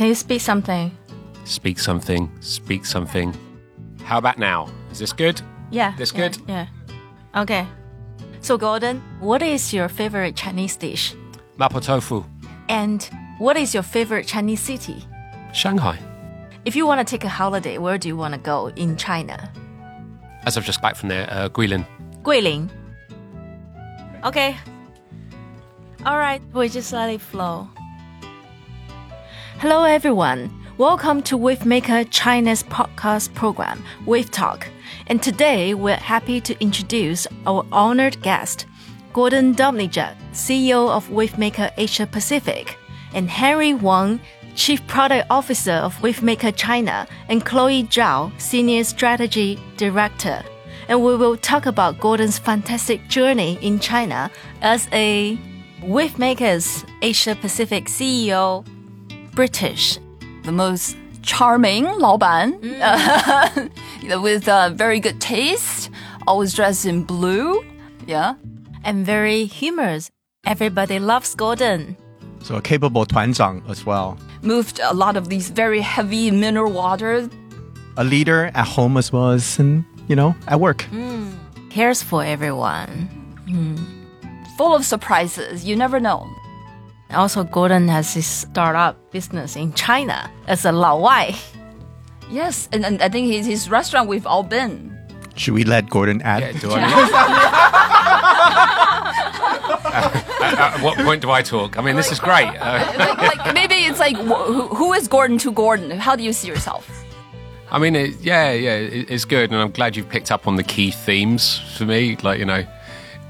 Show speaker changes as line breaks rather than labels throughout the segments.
Can you speak something?
Speak something, speak something. How about now? Is this good?
Yeah.
This
yeah,
good?
Yeah. Okay. So, Gordon, what is your favorite Chinese dish?
Mapo tofu.
And what is your favorite Chinese city?
Shanghai.
If you want to take a holiday, where do you want to go in China?
As I've just back from there, uh, Guilin.
Guilin. Okay. All right, we just let it flow. Hello, everyone. Welcome to Wavemaker China's podcast program, Wave Talk. And today we're happy to introduce our honored guest, Gordon Domlija, CEO of Wavemaker Asia Pacific, and Henry Wang, Chief Product Officer of Wavemaker China, and Chloe Zhao, Senior Strategy Director. And we will talk about Gordon's fantastic journey in China as a Wavemakers Asia Pacific CEO, British,
the most charming 老板, uh, with uh, very good taste, always dressed in blue. Yeah.
and very humorous. Everybody loves Gordon.
So a capable 团长 as well.
Moved a lot of these very heavy mineral water.
A leader at home as well as in, you know, at work.
Cares for everyone.
Full of surprises. You never know.
Also, Gordon has his startup business in China as a Lao Wai.
Yes, and, and I think his, his restaurant we've all been.
Should we let Gordon add?
Yeah, do I? Uh, at what point do I talk? I mean, this is great. Uh,
like, like maybe it's like wh- who, who is Gordon to Gordon? How do you see yourself?
I mean, it, yeah, yeah, it, it's good, and I'm glad you've picked up on the key themes for me. Like, you know,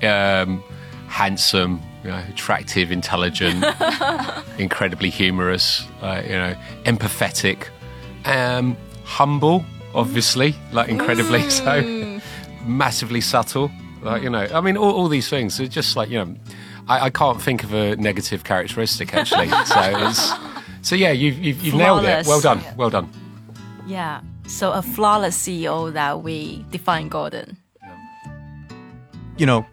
um, handsome, you know, attractive, intelligent, incredibly humorous, uh, you know, empathetic, um, humble, obviously, like incredibly so, massively subtle. Like, you know, I mean, all, all these things are just like, you know, I, I can't think of a negative characteristic actually. so it's, so yeah, you've, you've, you've nailed it. Well done. Well done.
Yeah. So a flawless CEO that we define Gordon.
You know,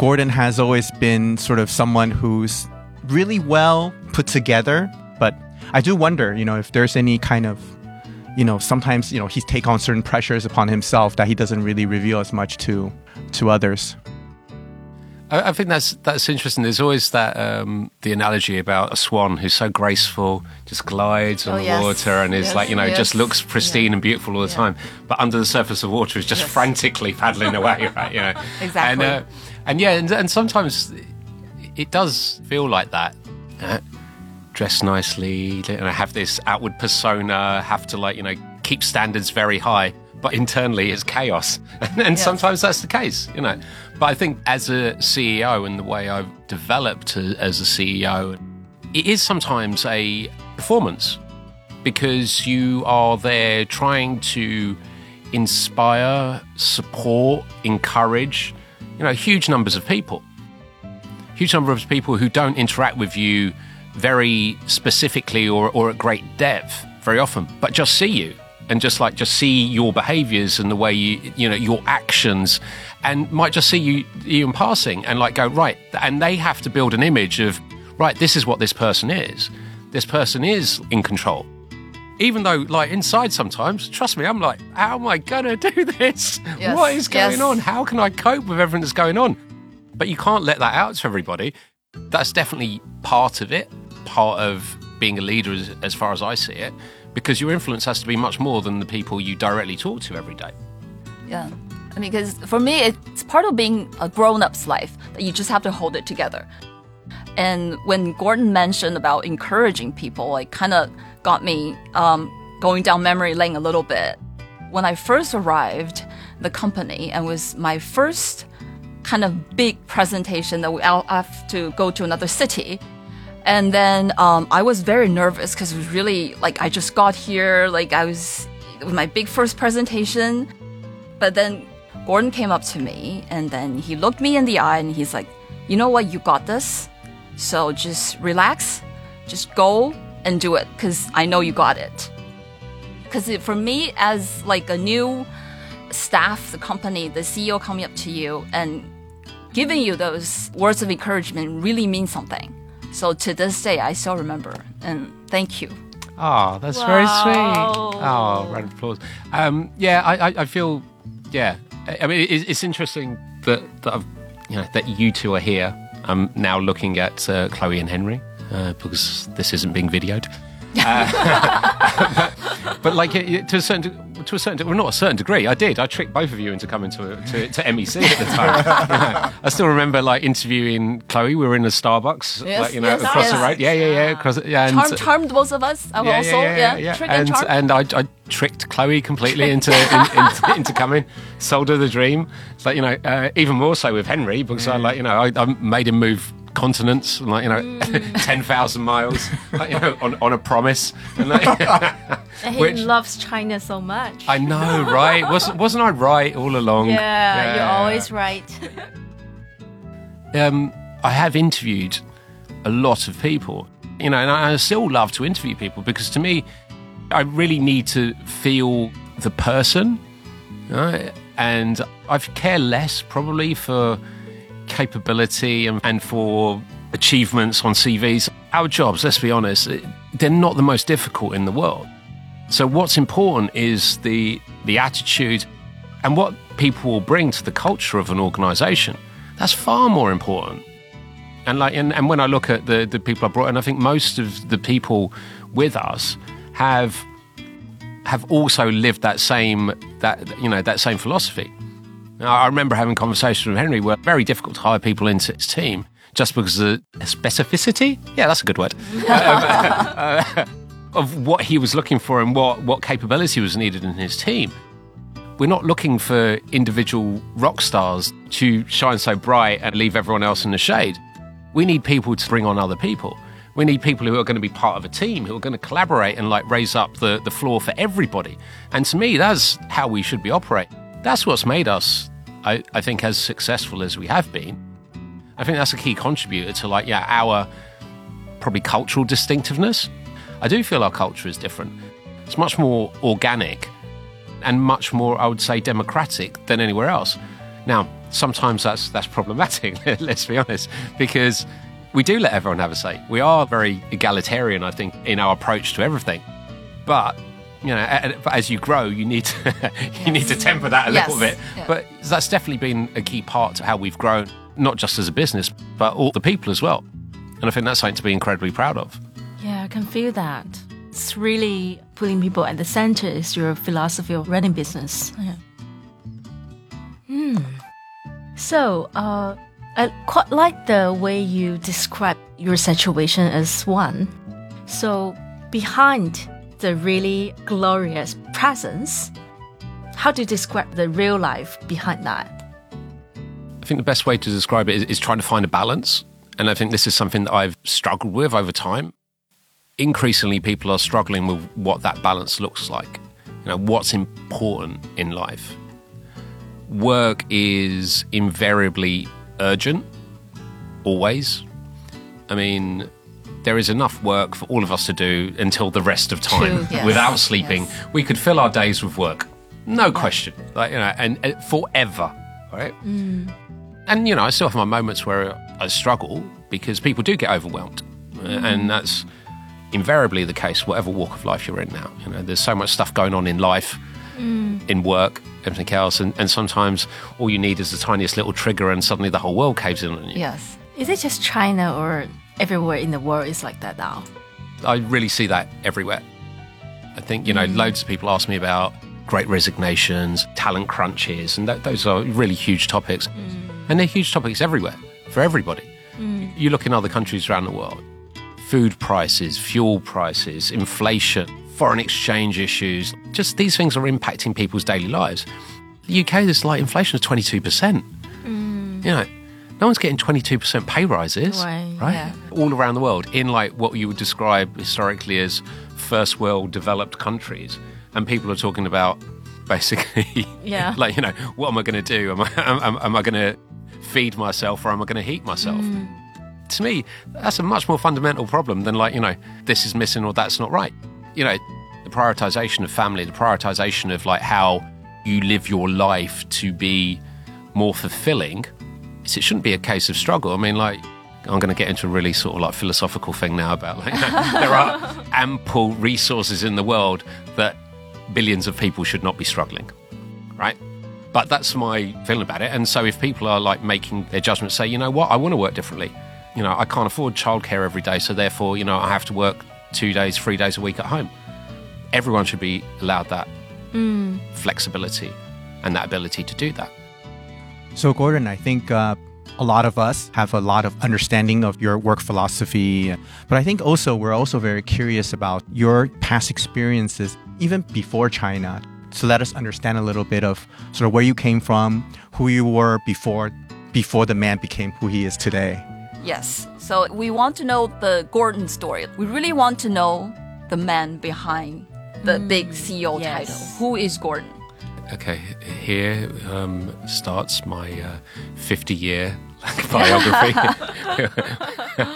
Gordon has always been sort of someone who's really well put together, but I do wonder, you know, if there's any kind of you know, sometimes, you know, he's take on certain pressures upon himself that he doesn't really reveal as much to to others.
I, I think that's that's interesting. There's always that um, the analogy about a swan who's so graceful, just glides on
Oh,
the
yes.
water, and is
Yes,
like you know
yes.
just looks pristine and beautiful all the time, but under the surface of water is just frantically paddling away, right? You know,
Exactly.
And, uh, and yeah, and, and sometimes it does feel like that. Uh, dress nicely, and have this outward persona, have to like you know keep standards very high, but internally it's chaos, and, sometimes that's the case, you know. But I think as a CEO and the way I've developed a- as a CEO, it is sometimes a performance because you are there trying to inspire, support, encourage, you know, huge numbers of people. Huge number of people who don't interact with you very specifically or, or at great depth very often, but just see you and just like just see your behaviors and the way you you know your actions and might just see you you in passing and like go right and they have to build an image of right this is what this person is. This person is in control even though like inside sometimes trust me i'm like how am i gonna do this
Yes,
what is going
yes.
on how can i cope with everything that's going on but you can't let that out to everybody. That's definitely part of it, part of being a leader as, as far as I see it, because your influence has to be much more than the people you directly talk to every day.
Yeah. I mean, because for me, it's part of being a grown up's life that you just have to hold it together. And when Gordon mentioned about encouraging people, like kind of got me um, going down memory lane a little bit. When I first arrived the company and was my first kind of big presentation that we all have to go to another city. And then um, I was very nervous because it was really like I just got here, like I was it was my big first presentation. But then Gordon came up to me and then he looked me in the eye and he's like, "You know what? You got this. So just relax, just go and do it because I know you got it." Because for me, as like a new staff, the company, the CEO coming up to you and giving you those words of encouragement really means something. So to this day, I still remember. And thank you.
Oh, that's very sweet. Oh, round of applause. Um, yeah, I, I, I feel, yeah. I I mean, it, it's interesting that, that I've, you know, that you two are here. I'm now looking at uh, Chloe and Henry uh, because this isn't being videoed. Uh, but, but like it- to a certain to a certain well not a certain degree. I did. I tricked both of you into coming to to, to MEC at the time. I still remember like interviewing Chloe. We were in a Starbucks
Yes,
like, you know
yes,
across the road. Yeah yeah yeah across, yeah and,
Charmed, charmed both of us. I'm also yeah, trick and,
and and I, I tricked Chloe completely into in, into, into coming, sold her the dream. But you know, uh, even more so with Henry because I like you know I, I made him move continents, like you know,
Mm.
ten thousand miles, like, you know, on, on a promise. And, like,
he
Which-
loves China so much.
I know, right? Wasn't wasn't I right all along?
yeah, you're always right.
um, I have interviewed a lot of people, you know, and I I still love to interview people because to me, I really need to feel the person, right? and I care less probably for capability and, and for achievements on CVs. Our jobs, let's be honest, eh, they're not the most difficult in the world. So what's important is the the attitude and what people will bring to the culture of an organization. That's far more important. And like and, and when I look at the, the people I brought in, I think most of the people with us have have also lived that same that you know that same philosophy. Now, I remember having conversations with Henry where very difficult to hire people into his team just because of the specificity. Yeah, that's a good word. Um, uh, uh, of what he was looking for and what, what capability was needed in his team. We're not looking for individual rock stars to shine so bright and leave everyone else in the shade. We need people to bring on other people. We need people who are going to be part of a team, who are going to collaborate and like raise up the, the floor for everybody. And to me, that's how we should be operating. That's what's made us, I, I think, as successful as we have been. I think that's a key contributor to like, yeah, our probably cultural distinctiveness. I do feel our culture is different. It's much more organic and much more, I would say, democratic than anywhere else. Now, sometimes that's that's problematic. let's be honest, because we do let everyone have a say. We are very egalitarian, I think, in our approach to everything. But you know, a- a- but as you grow, you need to you need to temper that a
Yes.
little bit.
Yeah.
But that's definitely been a key part to how we've grown, not just as a business, but all the people as well. And I think that's something to be incredibly proud of.
Yeah, I can feel that. It's really putting people at the center is your philosophy of running business. Yeah. Hmm. So, uh, I quite like the way you describe your situation as one. So, behind the really glorious presence, how do you describe the real life behind that?
I think the best way to describe it is, is trying to find a balance. And I think this is something that I've struggled with over time. Increasingly, people are struggling with what that balance looks like. You know, what's important in life. Work is invariably urgent, always. I mean, there is enough work for all of us to do until the rest of time
True,
yes,
without sleeping.
yes.
We could fill our days with work, no question. Like you know, and, and forever, right? Mm. And you know, I still have my moments where I struggle because people do get overwhelmed, Uh, and mm. that's invariably the case, whatever walk of life you're in now. You know, there's so much stuff going on in life, mm. in work, everything else, and, and sometimes all you need is the tiniest little trigger, and suddenly the whole world caves in on you.
yes.
Is it just China or everywhere in the world is like that now?
I really see that everywhere. I think, you know, mm. loads of people ask me about great resignations, talent crunches, and th- those are really huge topics. Mm. And they're huge topics everywhere for everybody. Mm. You look in other countries around the world food prices, fuel prices, inflation, foreign exchange issues, just these things are impacting people's daily lives. The UK, there's like inflation of 22%. You know, no one's getting 22% pay rises,
Right,
right?
yeah.
All around the world in like what you would describe historically as first world developed countries. And people are talking about basically,
Yeah.
like, you know, what am I going to do? Am I, am, am I going to feed myself or am I going to heat myself? Mm. To me, that's a much more fundamental problem than like, you know, this is missing or that's not right. You know, the prioritization of family, the prioritization of like how you live your life to be more fulfilling. It shouldn't be a case of struggle. I mean, like, I'm going to get into a really sort of like philosophical thing now about like you know, there are ample resources in the world that billions of people should not be struggling, right? But that's my feeling about it. And so if people are like making their judgment, say, you know what, I want to work differently. You know, I can't afford childcare every day, so therefore, you know, I have to work two days, three days a week at home. Everyone should be allowed that mm. flexibility and that ability to do that.
So, Gordon, I think uh, a lot of us have a lot of understanding of your work philosophy, but I think also we're also very curious about your past experiences, even before China. So let us understand a little bit of sort of where you came from, who you were before, before the man became who he is today.
Yes. So we want to know the Gordon story. We really want to know the man behind the big CEO
yes.
title. Who is Gordon?
Okay, here um, starts my uh, 50 year biography.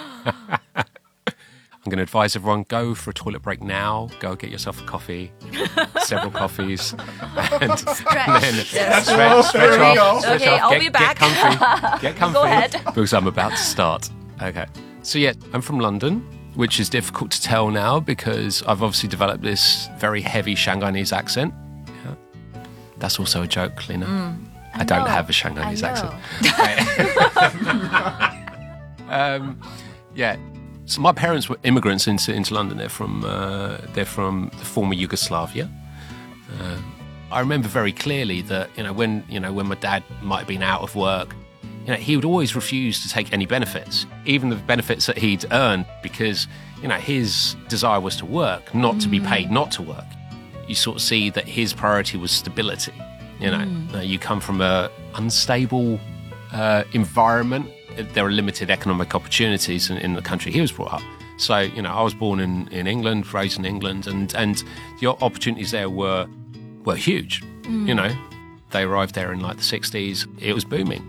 I'm going to advise everyone go for a toilet break now. Go get yourself a coffee, several coffees, and
Stretch.
then
Yes.
stretch, stretch off. Stretch
Okay,
off.
I'll
get,
be back.
Get comfy. Get comfy.
ahead.
Because I'm about to start. Okay. So, yeah, I'm from London, which is difficult to tell now because I've obviously developed this very heavy Shanghainese accent. That's also a joke, Lena. I, don't have a Shanghainese accent. um, yeah. So my parents were immigrants into, into London. They're from uh, they're from the former Yugoslavia. Uh, I remember very clearly that you know when you know when my dad might have been out of work, you know he would always refuse to take any benefits, even the benefits that he'd earned, because you know his desire was to work, not to be paid not to work. You sort of see that his priority was stability. You know, Uh, you come from a unstable uh, environment. There are limited economic opportunities in, in the country he was brought up. So, you know, I was born in, in England, raised in England, and, and the opportunities there were were huge. You know, they arrived there in like the 60s. It was booming.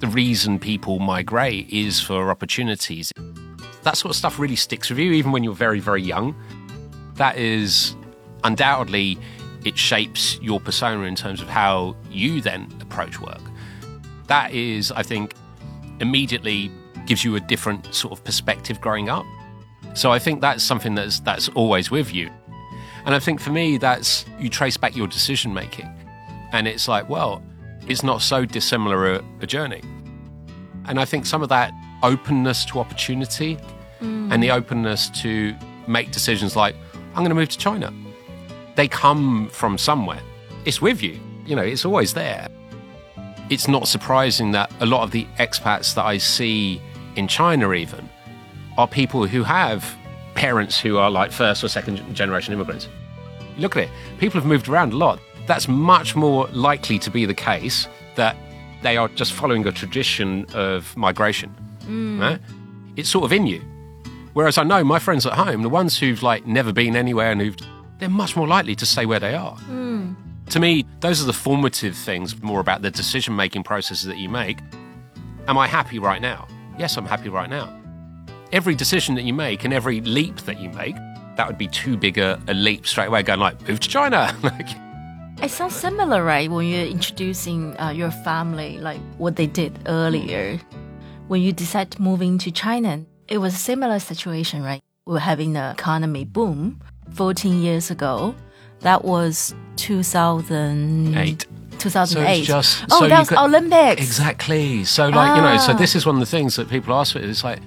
The reason people migrate is for opportunities. That sort of stuff really sticks with you, even when you're very, very young. That is undoubtedly, it shapes your persona in terms of how you then approach work. That is, I think, immediately gives you a different sort of perspective growing up. So I think that's something that's that's always with you. And I think for me, that's you trace back your decision making, and it's like, well, it's not so dissimilar a, a journey. And I think some of that openness to opportunity mm. and the openness to make decisions like, I'm going to move to China. They come from somewhere. It's with you. You know, it's always there. It's not surprising that a lot of the expats that I see in China, even, are people who have parents who are like first or second generation immigrants. Look at it. People have moved around a lot. That's much more likely to be the case that they are just following a tradition of migration. Mm. Right? It's sort of in you. Whereas I know my friends at home, the ones who've like never been anywhere and who've, they're much more likely to stay where they are. To me, those are the formative things, more about the decision making processes that you make. Am I happy right now? Yes, I'm happy right now. Every decision that you make and every leap that you make, that would be too big a, a leap straight away, going like, move to China. like,
It sounds similar, right? When you're introducing uh, your family, like what they did earlier. When you decide to move into China, it was a similar situation, right? We're having the economy boom 14 years ago. That was 2008. 2008.
So just
oh,
so
that was
got-
Olympics.
Exactly. So, like, you know, so
Ah.
this is one of the things that people ask. It's like,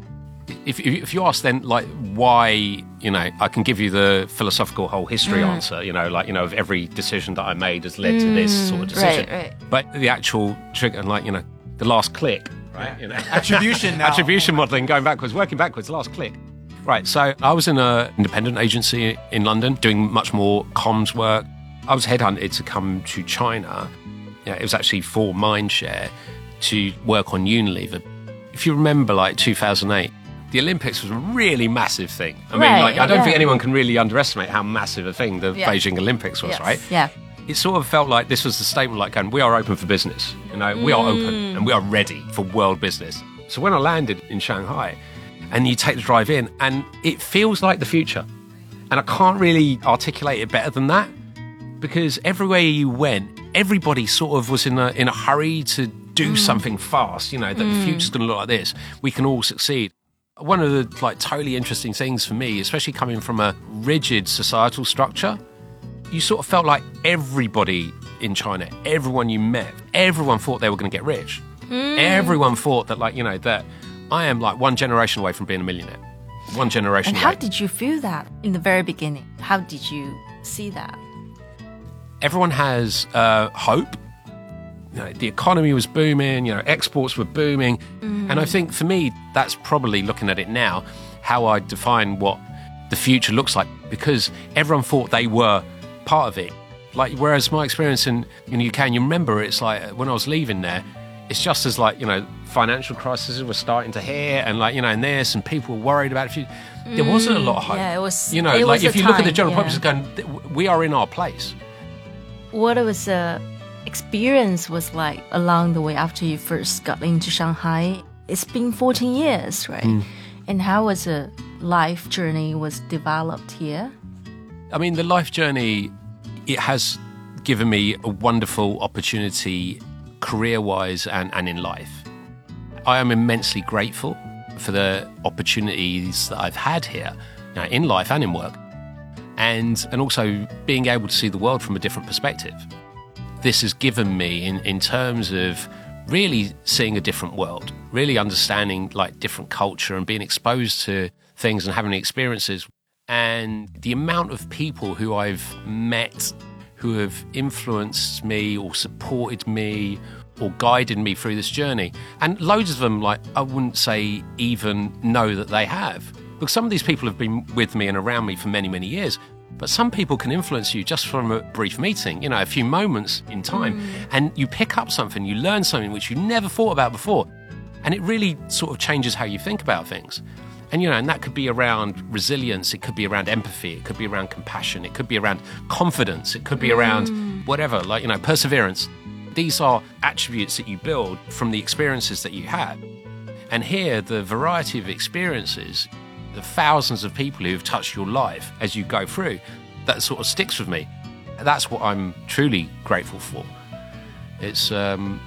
if, if if you ask then, like, why, you know, I can give you the philosophical whole history
Mm.
answer, you know, like, you know, of every decision that I made has led to this sort of decision.
Mm, right.
But the actual trigger, and like, you know, the last click, right? You know,
Attribution now.
attribution modeling, going backwards, working backwards, last click. Right. So I was in an independent agency in London doing much more comms work. I was headhunted to come to China. Yeah, it was actually for Mindshare to work on Unilever. If you remember, like 2008, the Olympics was a really massive thing. I mean,
Right,
like, I don't
yeah.
think anyone can really underestimate how massive a thing the
Yeah.
Beijing Olympics was,
Yes.
right?
Yeah.
it sort of felt like this was the statement like going, we are open for business. You know, we are open mm. and we are ready for world business. So when I landed in Shanghai and you take the drive in and it feels like the future. And I can't really articulate it better than that because everywhere you went, everybody sort of was in a, in a hurry to do mm. something fast, you know, that the mm. future's going to look like this. We can all succeed. One of the like totally interesting things for me, especially coming from a rigid societal structure, you sort of felt like everybody in China, everyone you met, everyone thought they were going to get rich. Mm. Everyone thought that, like, you know, that I am like one generation away from being a millionaire. One generation
And how
away.
did you feel that in the very beginning? How did you see that?
everyone has uh, hope. You know, the economy was booming, you know, exports were booming. And I think for me, that's probably looking at it now, how I define what the future looks like because everyone thought they were part of it. Like, whereas my experience in, in the UK, and you remember it's like when I was leaving there, it's just as like, you know, financial crises were starting to hit and like, you know, and this and people were worried about future. There wasn't a lot of hope.
yeah, it was-
You know,
it
like if you look at the general
yeah.
public, it's going, we are in our place.
What was the experience was like along the way after you first got into Shanghai? It's been 14 years, right?
Hmm.
And how was the life journey was developed here?
I mean, the life journey, it has given me a wonderful opportunity career wise and, and in life. I am immensely grateful for the opportunities that I've had here, know, in life and in work, and, and also being able to see the world from a different perspective. This has given me, in, in terms of really seeing a different world, really understanding like different culture and being exposed to things and having experiences and the amount of people who I've met who have influenced me or supported me or guided me through this journey. And loads of them, like, I wouldn't say even know that they have. Because some of these people have been with me and around me for many, many years. But some people can influence you just from a brief meeting, you know, a few moments in time. Mm. And you pick up something, you learn something which you never thought about before. And it really sort of changes how you think about things. And you know, and that could be around resilience, it could be around empathy, it could be around compassion, it could be around confidence, it could be around mm. whatever, like you know, perseverance. These are attributes that you build from the experiences that you had. And here, the variety of experiences, the thousands of people who have touched your life as you go through, that sort of sticks with me. That's what I'm truly grateful for. It's um,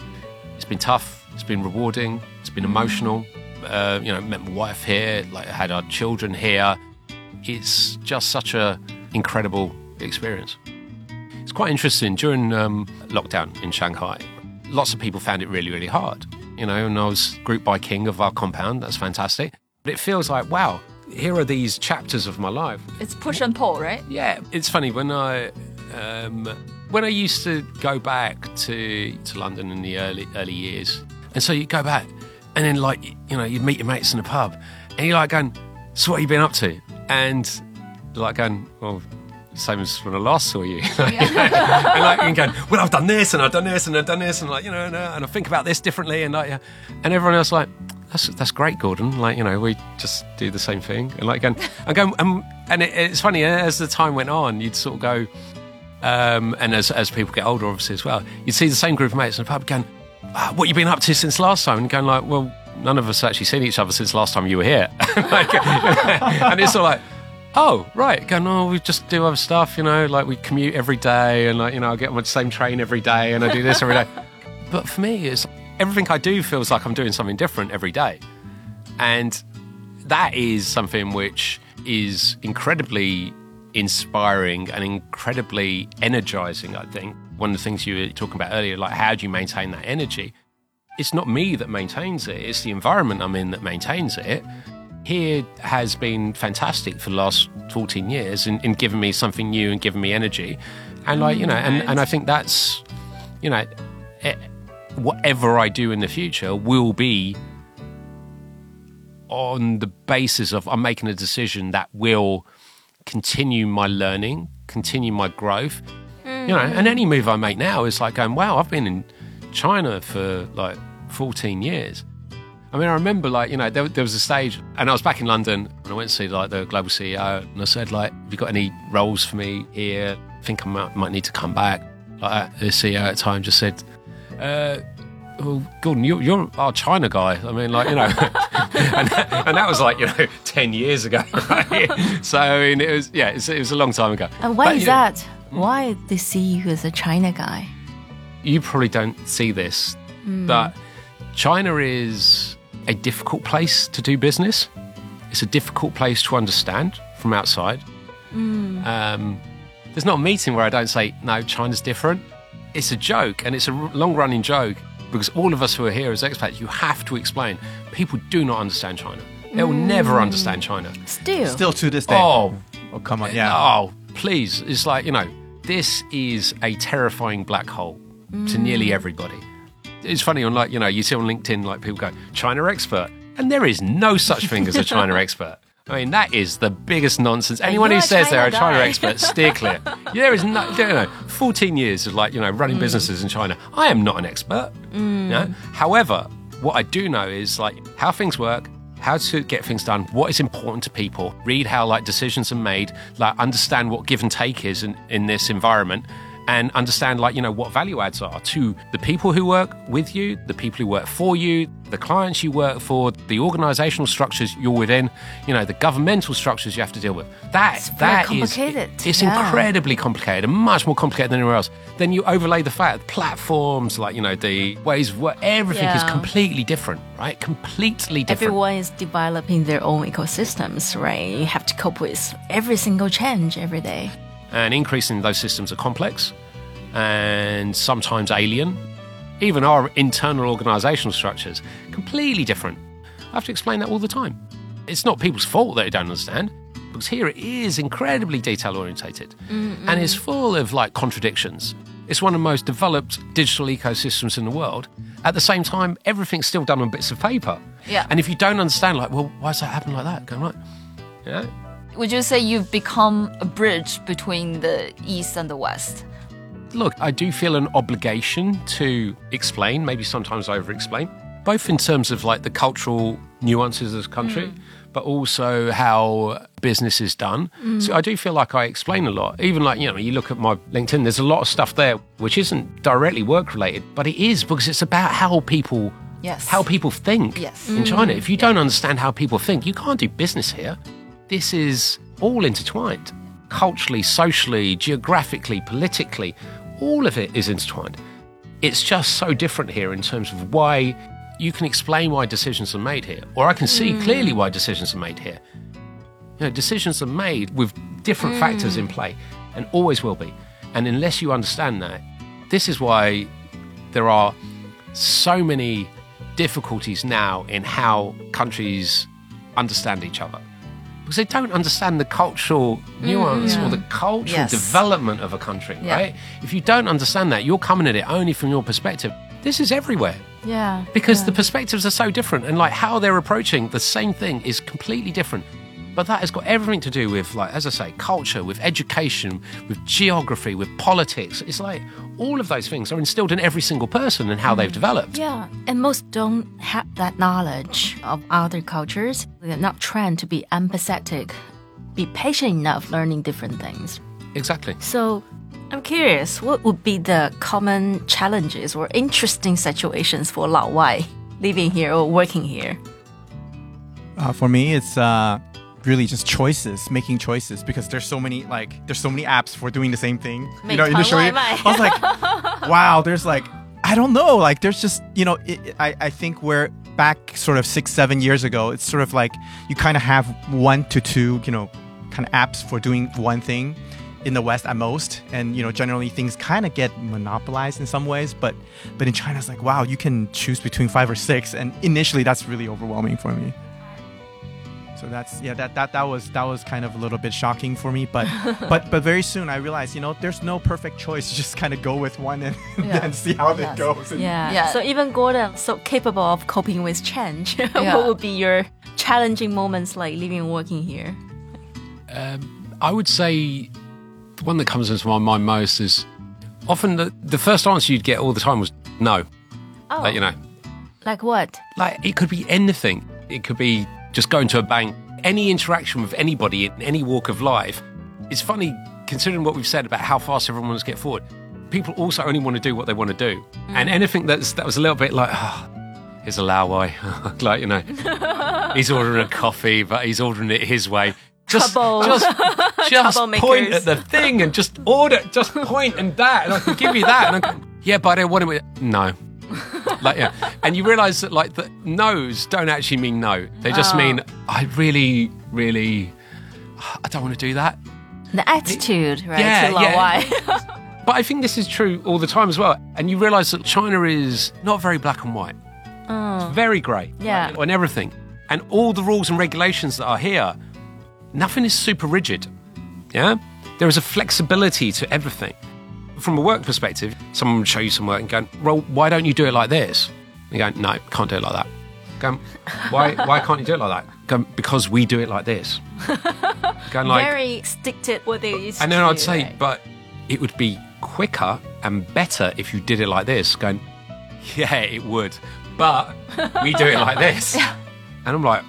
it's been tough. It's been rewarding. It's been emotional. Uh, you know, met my wife here. Like, had our children here. It's just such a incredible experience. It's quite interesting during um, lockdown in Shanghai. Lots of people found it really, really hard. You know, and I was group buy king of our compound. That's fantastic. But it feels like, wow, here are these chapters of my life
It's push and pull, right?
yeah, it's funny when I um, when I used to go back to to London in the early early years, and so you go back, and then like you know you'd meet your mates in the pub, and you're like going, "So what have you been up to?" And like going, "Well." Same as when I last saw you, and like and going, well, I've done this and I've done this and I've done this and like you know, and, uh, and I think about this differently and like, yeah. and everyone else like, that's that's great, Gordon. Like you know, we just do the same thing and like going, and going, um, and it, it's funny as the time went on, you'd sort of go, um, and as as people get older, obviously as well, you'd see the same group of mates in the pub going, ah, "What you been up to since last time?" And going like, "Well, none of us actually seen each other since last time you were here," Like, and it's all like. Oh right, going. Oh, we just do other stuff, you know. Like we commute every day, and like you know, I get on the same train every day, and I do this every day. But for me, it's everything I do feels like I'm doing something different every day, and that is something which is incredibly inspiring and incredibly energizing, I think. One of the things you were talking about earlier, like how do you maintain that energy? It's not me that maintains it, it's the environment I'm in that maintains it. Here has been fantastic for the last 14 years in, in giving me something new and giving me energy. And like, you know, and, and I think that's, you know, eh, whatever I do in the future will be on the basis of I'm making a decision that will continue my learning, continue my growth. You know, and any move I make now is like going, wow, I've been in China for like 14 years. I mean, I remember like, you know, there, there was a stage and I was back in London and I went to see like the global CEO and I said like, have you got any roles for me here? I think I might, might need to come back. Like the CEO at the time just said, uh, well, Gordon, you're, you're our China guy. I mean, like, you know, and, that, and that was like, you know, 10 years ago, right? So, I mean, it was, yeah, it's, it was a long time ago.
And why
But,
is
you know,
that? Why they see you as a China guy?
You probably don't see this But China is a difficult place to do business. It's a difficult place to understand from outside. Hmm. Um, there's not a meeting where I don't say, no, China's different. It's a joke, and it's a long running joke because all of us who are here as expats, you have to explain. People do not understand China. They will never hmm. understand China.
Still.
Still to this day.
Oh,
Oh, come on. Yeah.
Oh, please. It's like, you know, this is a terrifying black hole to nearly hmm. everybody. It's funny on like, you know, you see on LinkedIn, like people go, China expert. And there is no such thing as a China expert. I mean, that is the biggest nonsense. Anyone who says they're a
China guy.
expert, steer clear. There is no, you know, 14 years of like, you know, running businesses in China. I am not an expert. you know. However, what I do know is like how things work, how to get things done, what is important to people, read how like decisions are made, like understand what give and take is in, in this environment. And understand, like, you know, what value adds are to the people who work with you, the people who work for you, the clients you work for, the organizational structures you're within, you know, the governmental structures you have to deal with. That,
It's very
that is-
complicated,
it's
yeah.
incredibly complicated and much more complicated than anywhere else. Then you overlay the fact that platforms, like, you know, the ways where everything is completely different, right? Completely different.
Everyone is developing their own ecosystems, right? You have to cope with every single change every day.
And increasingly those systems are complex and sometimes alien. Even our internal organizational structures, completely different. I have to explain that all the time. It's not people's fault that they don't understand, because here it is incredibly detail orientated and it's full of like contradictions. It's one of the most developed digital ecosystems in the world. At the same time, everything's still done on bits of paper.
Yeah.
And if you don't understand, like, well, why does that happen like that? Going right. Yeah.
Would you say you've become a bridge between the East and the West?
Look, I do feel an obligation to explain, maybe sometimes I over explain, both in terms of like the cultural nuances of the country, mm. but also how business is done. Mm. So I do feel like I explain a lot. Even like, you know, you look at my LinkedIn, there's a lot of stuff there which isn't directly work related, but it is because it's about how people
Yes.
how people think
Yes.
in China. Mm. If you don't understand how people think, you can't do business here. This is all intertwined. Culturally, socially, geographically, politically, all of it is intertwined. It's just so different here in terms of why you can explain why decisions are made here, or I can see hmm. clearly why decisions are made here. You know, decisions are made with different hmm. factors in play and always will be. And unless you understand that, this is why there are so many difficulties now in how countries understand each other. Because they don't understand the cultural mm, nuance or the cultural
Yes.
development of a country,
Yeah.
right? If you don't understand that, you're coming at it only from your perspective. This is everywhere
Yeah.
because the perspectives are so different and like how they're approaching the same thing is completely different but that has got everything to do with like as i say culture with education with geography with politics it's like all of those things are instilled in every single person and how they've developed
Yeah, and most don't have that knowledge of other cultures. They're not trained to be empathetic, be patient enough learning different things.
exactly
So, I'm curious, what would be the common challenges or interesting situations for Lao Wai living here or working here?
Uh, for me, it's uh, really just choices, making choices because there's so many like there's so many apps for doing the same thing. you know, initially I was like, wow, there's like I don't know, like there's just you know it, I I think we're back sort of six seven years ago. It's sort of like you kind of have one to two you know kind of apps for doing one thing in the West at most, and you know generally things kind of get monopolized in some ways. But but in China, it's like wow, you can choose between five or six, and initially that's really overwhelming for me. So that's yeah that, that that was that was kind of a little bit shocking for me but but but very soon I realized you know there's no perfect choice just kind of go with one and
Yeah.
then see how
Yes.
it goes and
Yeah.
Yeah.
So even Gordon, so capable of coping with change.
Yeah.
what would be your challenging moments like living and working here?
Um, i would say the one that comes into my mind most is often the, the first answer you'd get all the time was no
Oh,
like you know
like what?
Like it could be anything. It could be just going to a bank. Any interaction with anybody in any walk of life. It's funny considering what we've said about how fast everyone wants to get forward. People also only want to do what they want to do, and anything that's that was a little bit like, oh, here's a Laowai, like you know, he's ordering a coffee, but he's ordering it his way. Just,
Trouble.
just, just point at the thing and just order, just point and that, and I can give you that. And I go, yeah, but I don't want it. with-" No, like yeah, and you realise that like the no's don't actually mean no. They just oh. mean I really, really, I don't want to do that.
The attitude, right?
Yeah, yeah.
外
But I think this is true all the time as well. And you realise that China is not very black and white. It's oh. very grey.
Yeah.
On everything. And all the rules and regulations that are here, nothing is super rigid. Yeah? There is a flexibility to everything. From a work perspective, someone would show you some work and go, well, why don't you do it like this? And you go, no, can't do it like that. Go, why, why can't you do it like that? Go, because we do it like this. Going like,
very stick to what they used
and then I'd
do,
say,
right?
but it would be quicker and better if you did it like this. Going, yeah, it would, but we do it like this. And I'm like,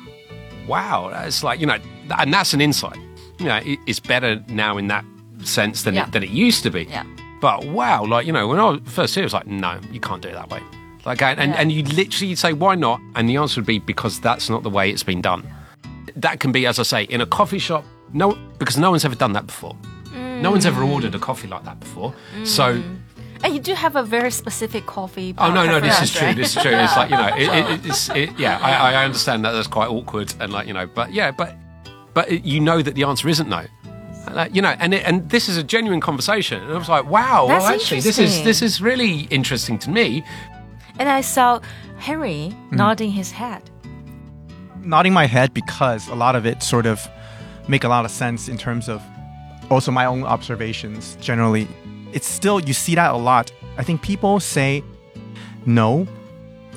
wow, that's like you know, and that's an insight. You know, it's better now in that sense than
Yeah.
it, than it used to be.
Yeah.
But wow, like you know, when I was first here, it was like, no, you can't do it that way. Like, and, and,
Yeah.
and you literally you'd say, why not? And the answer would be because that's not the way it's been done. That can be, as I say, in a coffee shop. No, because no one's ever done that before. No one's ever mm. ordered a coffee like that before. So, mm.
And you do have a very specific coffee.
oh no, no, this is true.
right?
This is true. It's like you know, it, it, it's it, yeah. I, I understand that that's quite awkward and like you know, but yeah, but but you know that the answer isn't no. Like, you know, and it, and this is a genuine conversation, and I was like, wow,
That's
well, actually, this is this is really interesting to me.
And I saw Harry
Hmm.
nodding his head.
nodding my head because a lot of it sort of make a lot of sense in terms of also my own observations generally it's still you see that a lot i think people say no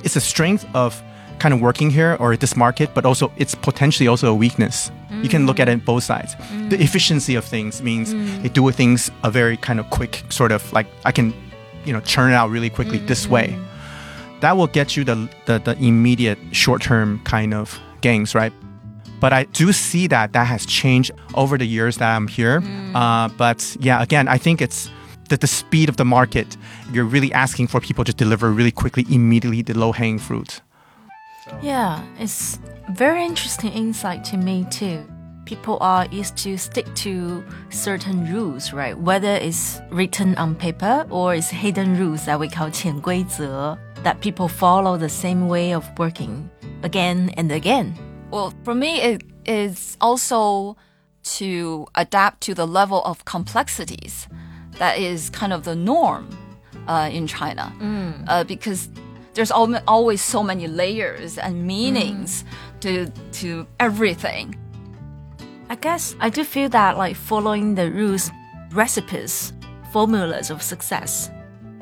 it's a strength of kind of working here or this market but also it's potentially also a weakness you can look at it both sides the mm. efficiency of things means mm. they do things a very kind of quick sort of like i can you know churn it out really quickly this mm. way that will get you the, the, the immediate short term kind of gains, right? But I do see that that has changed over the years that I'm here. Uh, but yeah, again, I think it's that the speed of the market. You're really asking for people to deliver really quickly, immediately, the low hanging fruit.
Yeah, it's very interesting insight to me too. People are used to stick to certain rules, right? Whether it's written on paper or it's hidden rules that we call 潜规则, that people follow the same way of working again and again.
Well, for me, it is also to adapt to the level of complexities that is kind of the norm uh, in China. Uh, because there's al- always so many layers and meanings to, to everything.
I guess I do feel that like following the rules, recipes, formulas of success.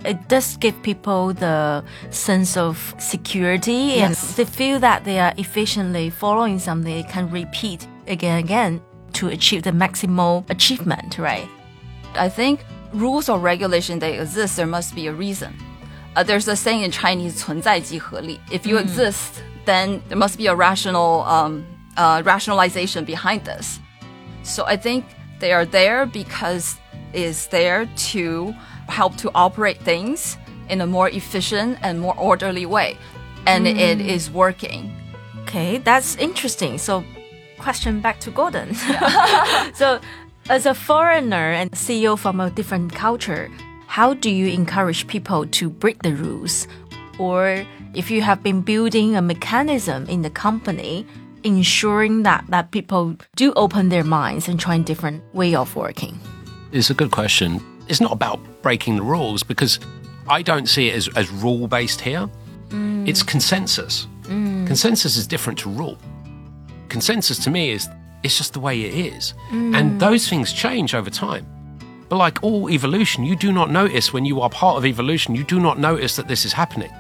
It does give people the sense of security and
Yes.
they feel that they are efficiently following something they can repeat again and again to achieve the maximal achievement, right?
I think rules or regulation they exist, there must be a reason Uh, there's a saying in Chinese, 存在即合理. If you exist, then there must be a rational um, uh, rationalization behind this. So I think they are there because it's there to help to operate things in a more efficient and more orderly way. And it is working.
Okay, that's interesting. So, question back to Gordon. so, as a foreigner and CEO from a different culture, how do you encourage people to break the rules? Or if you have been building a mechanism in the company, ensuring that, that people do open their minds and try a different way of working?
It's a good question. It's not about breaking the rules because I don't see it as, as rule based here. Mm. It's consensus. Mm. Consensus is different to rule. Consensus to me is it's just the way it is. Mm. And those things change over time. But like all evolution, you do not notice when you are part of evolution, you do not notice that this is happening.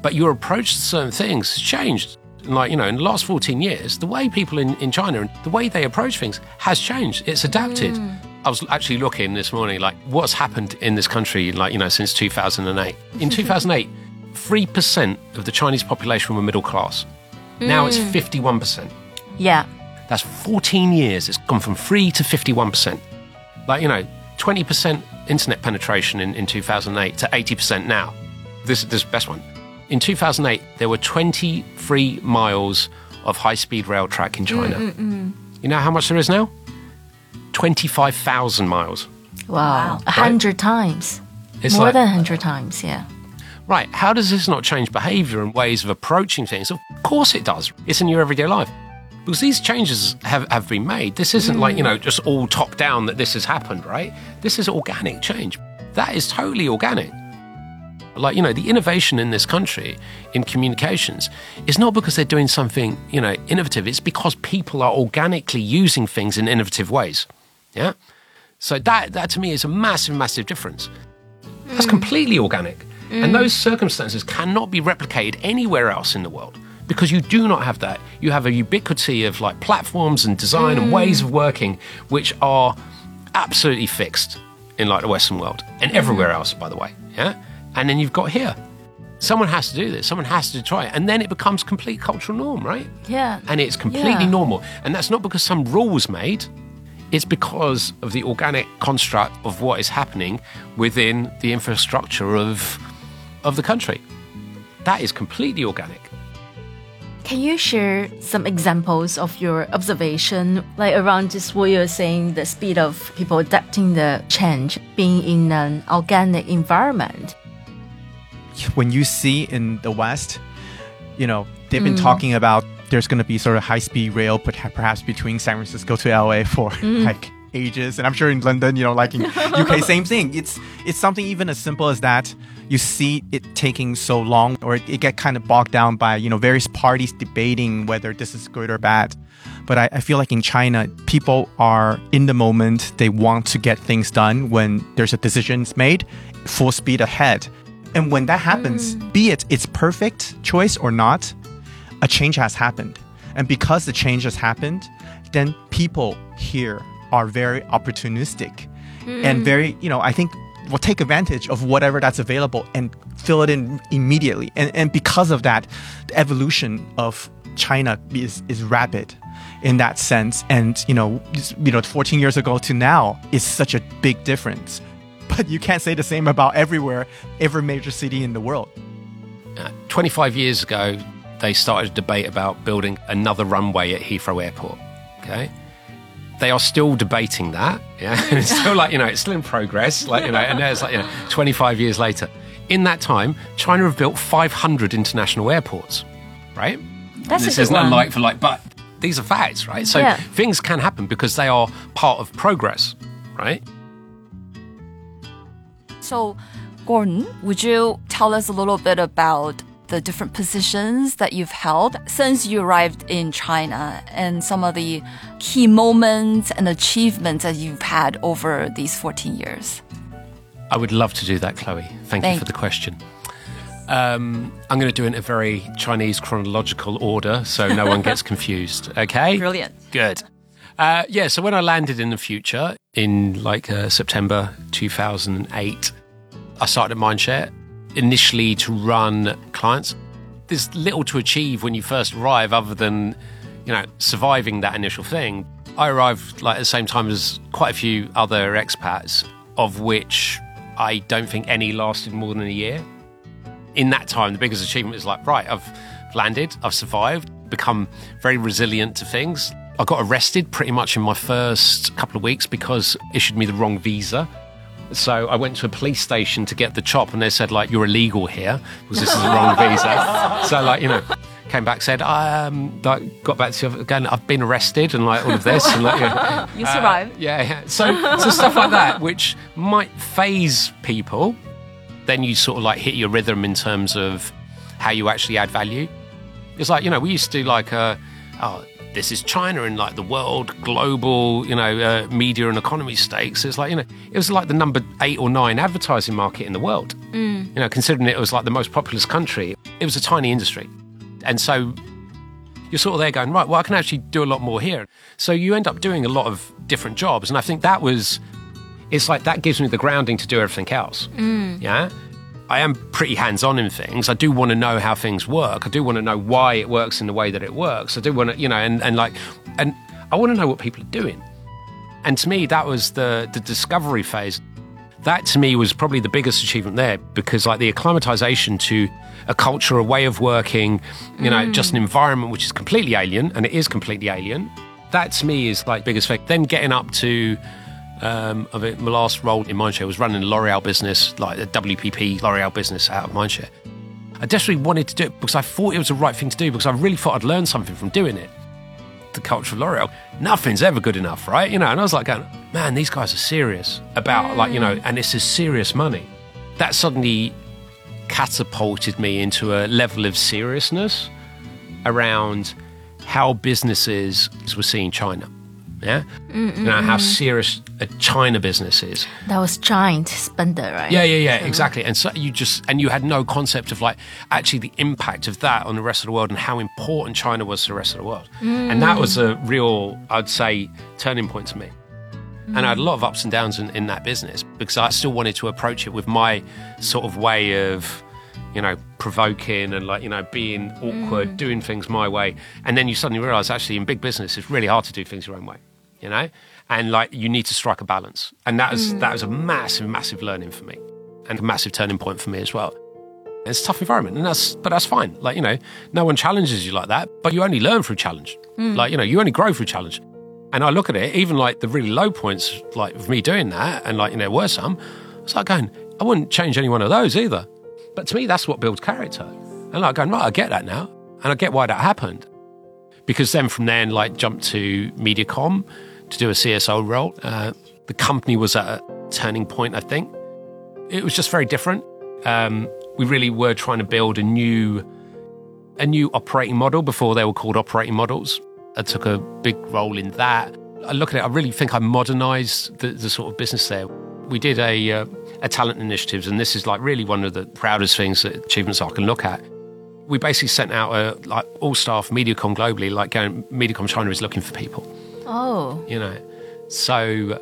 But your approach to certain things has changed. Like, you know, in the last 14 years, the way people in, in China, and the way they approach things has changed. It's adapted. Mm. I was actually looking this morning, like, what's happened in this country, like, you know, since 2008. In 2008, 3% of the Chinese population were middle class. Now it's mm. 51%.
Yeah.
That's 14 years. It's gone from 3 to 51%. Like, you know, 20% internet penetration in, in 2008 to 80% now. This, this is the best one. In 2008, there were 23 miles of high speed rail track in China. Mm, mm, mm. You know how much there is now? 25,000 miles.
Wow. A hundred times.
It's
More
like-
than a hundred times, yeah.
right, how does this not change behavior and ways of approaching things? Of course it does. It's in your everyday life. Because these changes have, have been made. This isn't like, you know, just all top down that this has happened, right? This is organic change. That is totally organic. Like, you know, the innovation in this country in communications is not because they're doing something, you know, innovative. It's because people are organically using things in innovative ways. Yeah? So that, that to me is a massive, massive difference. That's mm. completely organic. And mm. those circumstances cannot be replicated anywhere else in the world because you do not have that. You have a ubiquity of like platforms and design and ways mm. of working which are absolutely fixed in like the Western world and mm. everywhere else, by the way. Yeah. And then you've got here. Someone has to do this. Someone has to try it. And then it becomes complete cultural norm, right?
Yeah.
And it's completely
Yeah.
normal. And that's not because some rule was made. It's because of the organic construct of what is happening within the infrastructure of of the country. That is completely organic.
Can you share some examples of your observation, like around just what you're saying, the speed of people adapting the change, being in an organic environment?
when you see in the West, you know, they've been mm. talking about there's going to be sort of high speed rail, but perhaps between San Francisco to LA for mm. like ages. And I'm sure in London, you know, like in UK, same thing. It's it's something even as simple as that. You see it taking so long, or it, it get kind of bogged down by you know various parties debating whether this is good or bad. But I, I feel like in China, people are in the moment. They want to get things done when there's a decisions made, full speed ahead. And when that happens, mm. be it it's perfect choice or not, a change has happened. And because the change has happened, then people here are very opportunistic and mm. very, you know, I think will take advantage of whatever that's available and fill it in immediately. And and because of that, the evolution of China is is rapid in that sense. And you know, you know, 14 years ago to now is such a big difference. But you can't say the same about everywhere, every major city in the world.
Uh, 25 years ago, they started a debate about building another runway at Heathrow Airport. Okay. They are still debating that. Yeah. It's still like, you know, it's still in progress. Like, you know, and there's like, you know, 25 years later. In that time, China have built 500 international airports, right?
That's
this
a good
isn't
one.
like for like, but these are facts, right? So
Yeah.
things can happen because they are part of progress, right?
So, Gordon, would you tell us a little bit about the different positions that you've held since you arrived in China and some of the key moments and achievements that you've had over these 14 years?
I would love to do that, Chloe. Thank, you for the question. Um, I'm going to do it in a very Chinese chronological order so no one gets confused. Okay?
Brilliant.
Good. Uh, yeah, so when I landed in the future in like uh, September 2008, I started at Mindshare initially to run clients. There's little to achieve when you first arrive other than, you know, surviving that initial thing. I arrived like at the same time as quite a few other expats, of which I don't think any lasted more than a year in that time, the biggest achievement is like, right, I've landed, I've survived, become very resilient to things. I got arrested pretty much in my first couple of weeks because issued me the wrong visa. So I went to a police station to get the chop, and they said like, "You're illegal here because this is the wrong visa." So like, you know, came back said, I um, like, got back to you again. I've been arrested and like all of this, and like, you know,
You survived.
yeah, yeah. So, so stuff like that, which might phase people, then you sort of like hit your rhythm in terms of how you actually add value. It's like, you know, we used to do like, uh, oh, this is China and like the world global, you know, uh, media and economy stakes. It's like, you know, it was like the number eight or nine advertising market in the world. You know, considering it was like the most populous country, it was a tiny industry. And so you're sort of there going, right, well, I can actually do a lot more here. So you end up doing a lot of different jobs. And I think that was, it's like that gives me the grounding to do everything else. Yeah. I am pretty hands on in things. I do want to know how things work. I do want to know why it works in the way that it works. I do want to, you know, and, and like, and I want to know what people are doing. And to me, that was the, the discovery phase. That to me was probably the biggest achievement there because, like, the acclimatization to a culture, a way of working, you know, just an mm. environment which is completely alien, and it is completely alien. That to me is like biggest thing. Then getting up to um, of it. My last role in Mindshare was running a L'Oreal business, like the WPP L'Oreal business out of Mindshare. I desperately wanted to do it because I thought it was the right thing to do because I really thought I'd learn something from doing it. The culture of L'Oreal, nothing's ever good enough, right? You know, and I was like, going, man, these guys are serious about, like, you know, and this is serious money. That suddenly catapulted me into a level of seriousness around how businesses were seeing China. Yeah, you know how serious a China business is.
That was giant spender, right?
Yeah, yeah, yeah, uh-huh. exactly. And so you just and you had no concept of like actually the impact of that on the rest of the world and how important China was to the rest of the world. And that was a mm. real, I'd say, turning point to me. And I had a mm. lot of ups and downs in, in that business because I still wanted to approach it with my sort of way of, you know, provoking and like, you know, being awkward, mm. doing things my way. And then you suddenly realize actually in big business, it's really hard to do things your own way, you know? And like you need to strike a balance. And that was, that was a massive, massive learning for me and a massive turning point for me as well. It's a tough environment, and that's but that's fine. Like you know, no one challenges you like that, but you only learn through challenge. Mm. Like you know, you only grow through challenge. And I look at it, even like the really low points, like of me doing that, and like you know, there were some. It's like going, I wouldn't change any one of those either. But to me, that's what builds character. And like going, right, I get that now, and I get why that happened. Because then from then, like jump to MediaCom to do a CSO role. Uh, the company was at a turning point, I think. It was just very different. Um, we really were trying to build a new, a new operating model before they were called operating models. I took a big role in that. I look at it, I really think I modernized the, the sort of business there. We did a, uh, a talent initiatives, and this is like really one of the proudest things, that achievements I can look at. We basically sent out a like all staff MediaCom globally, like going MediaCom China is looking for people,
Oh,
you know. So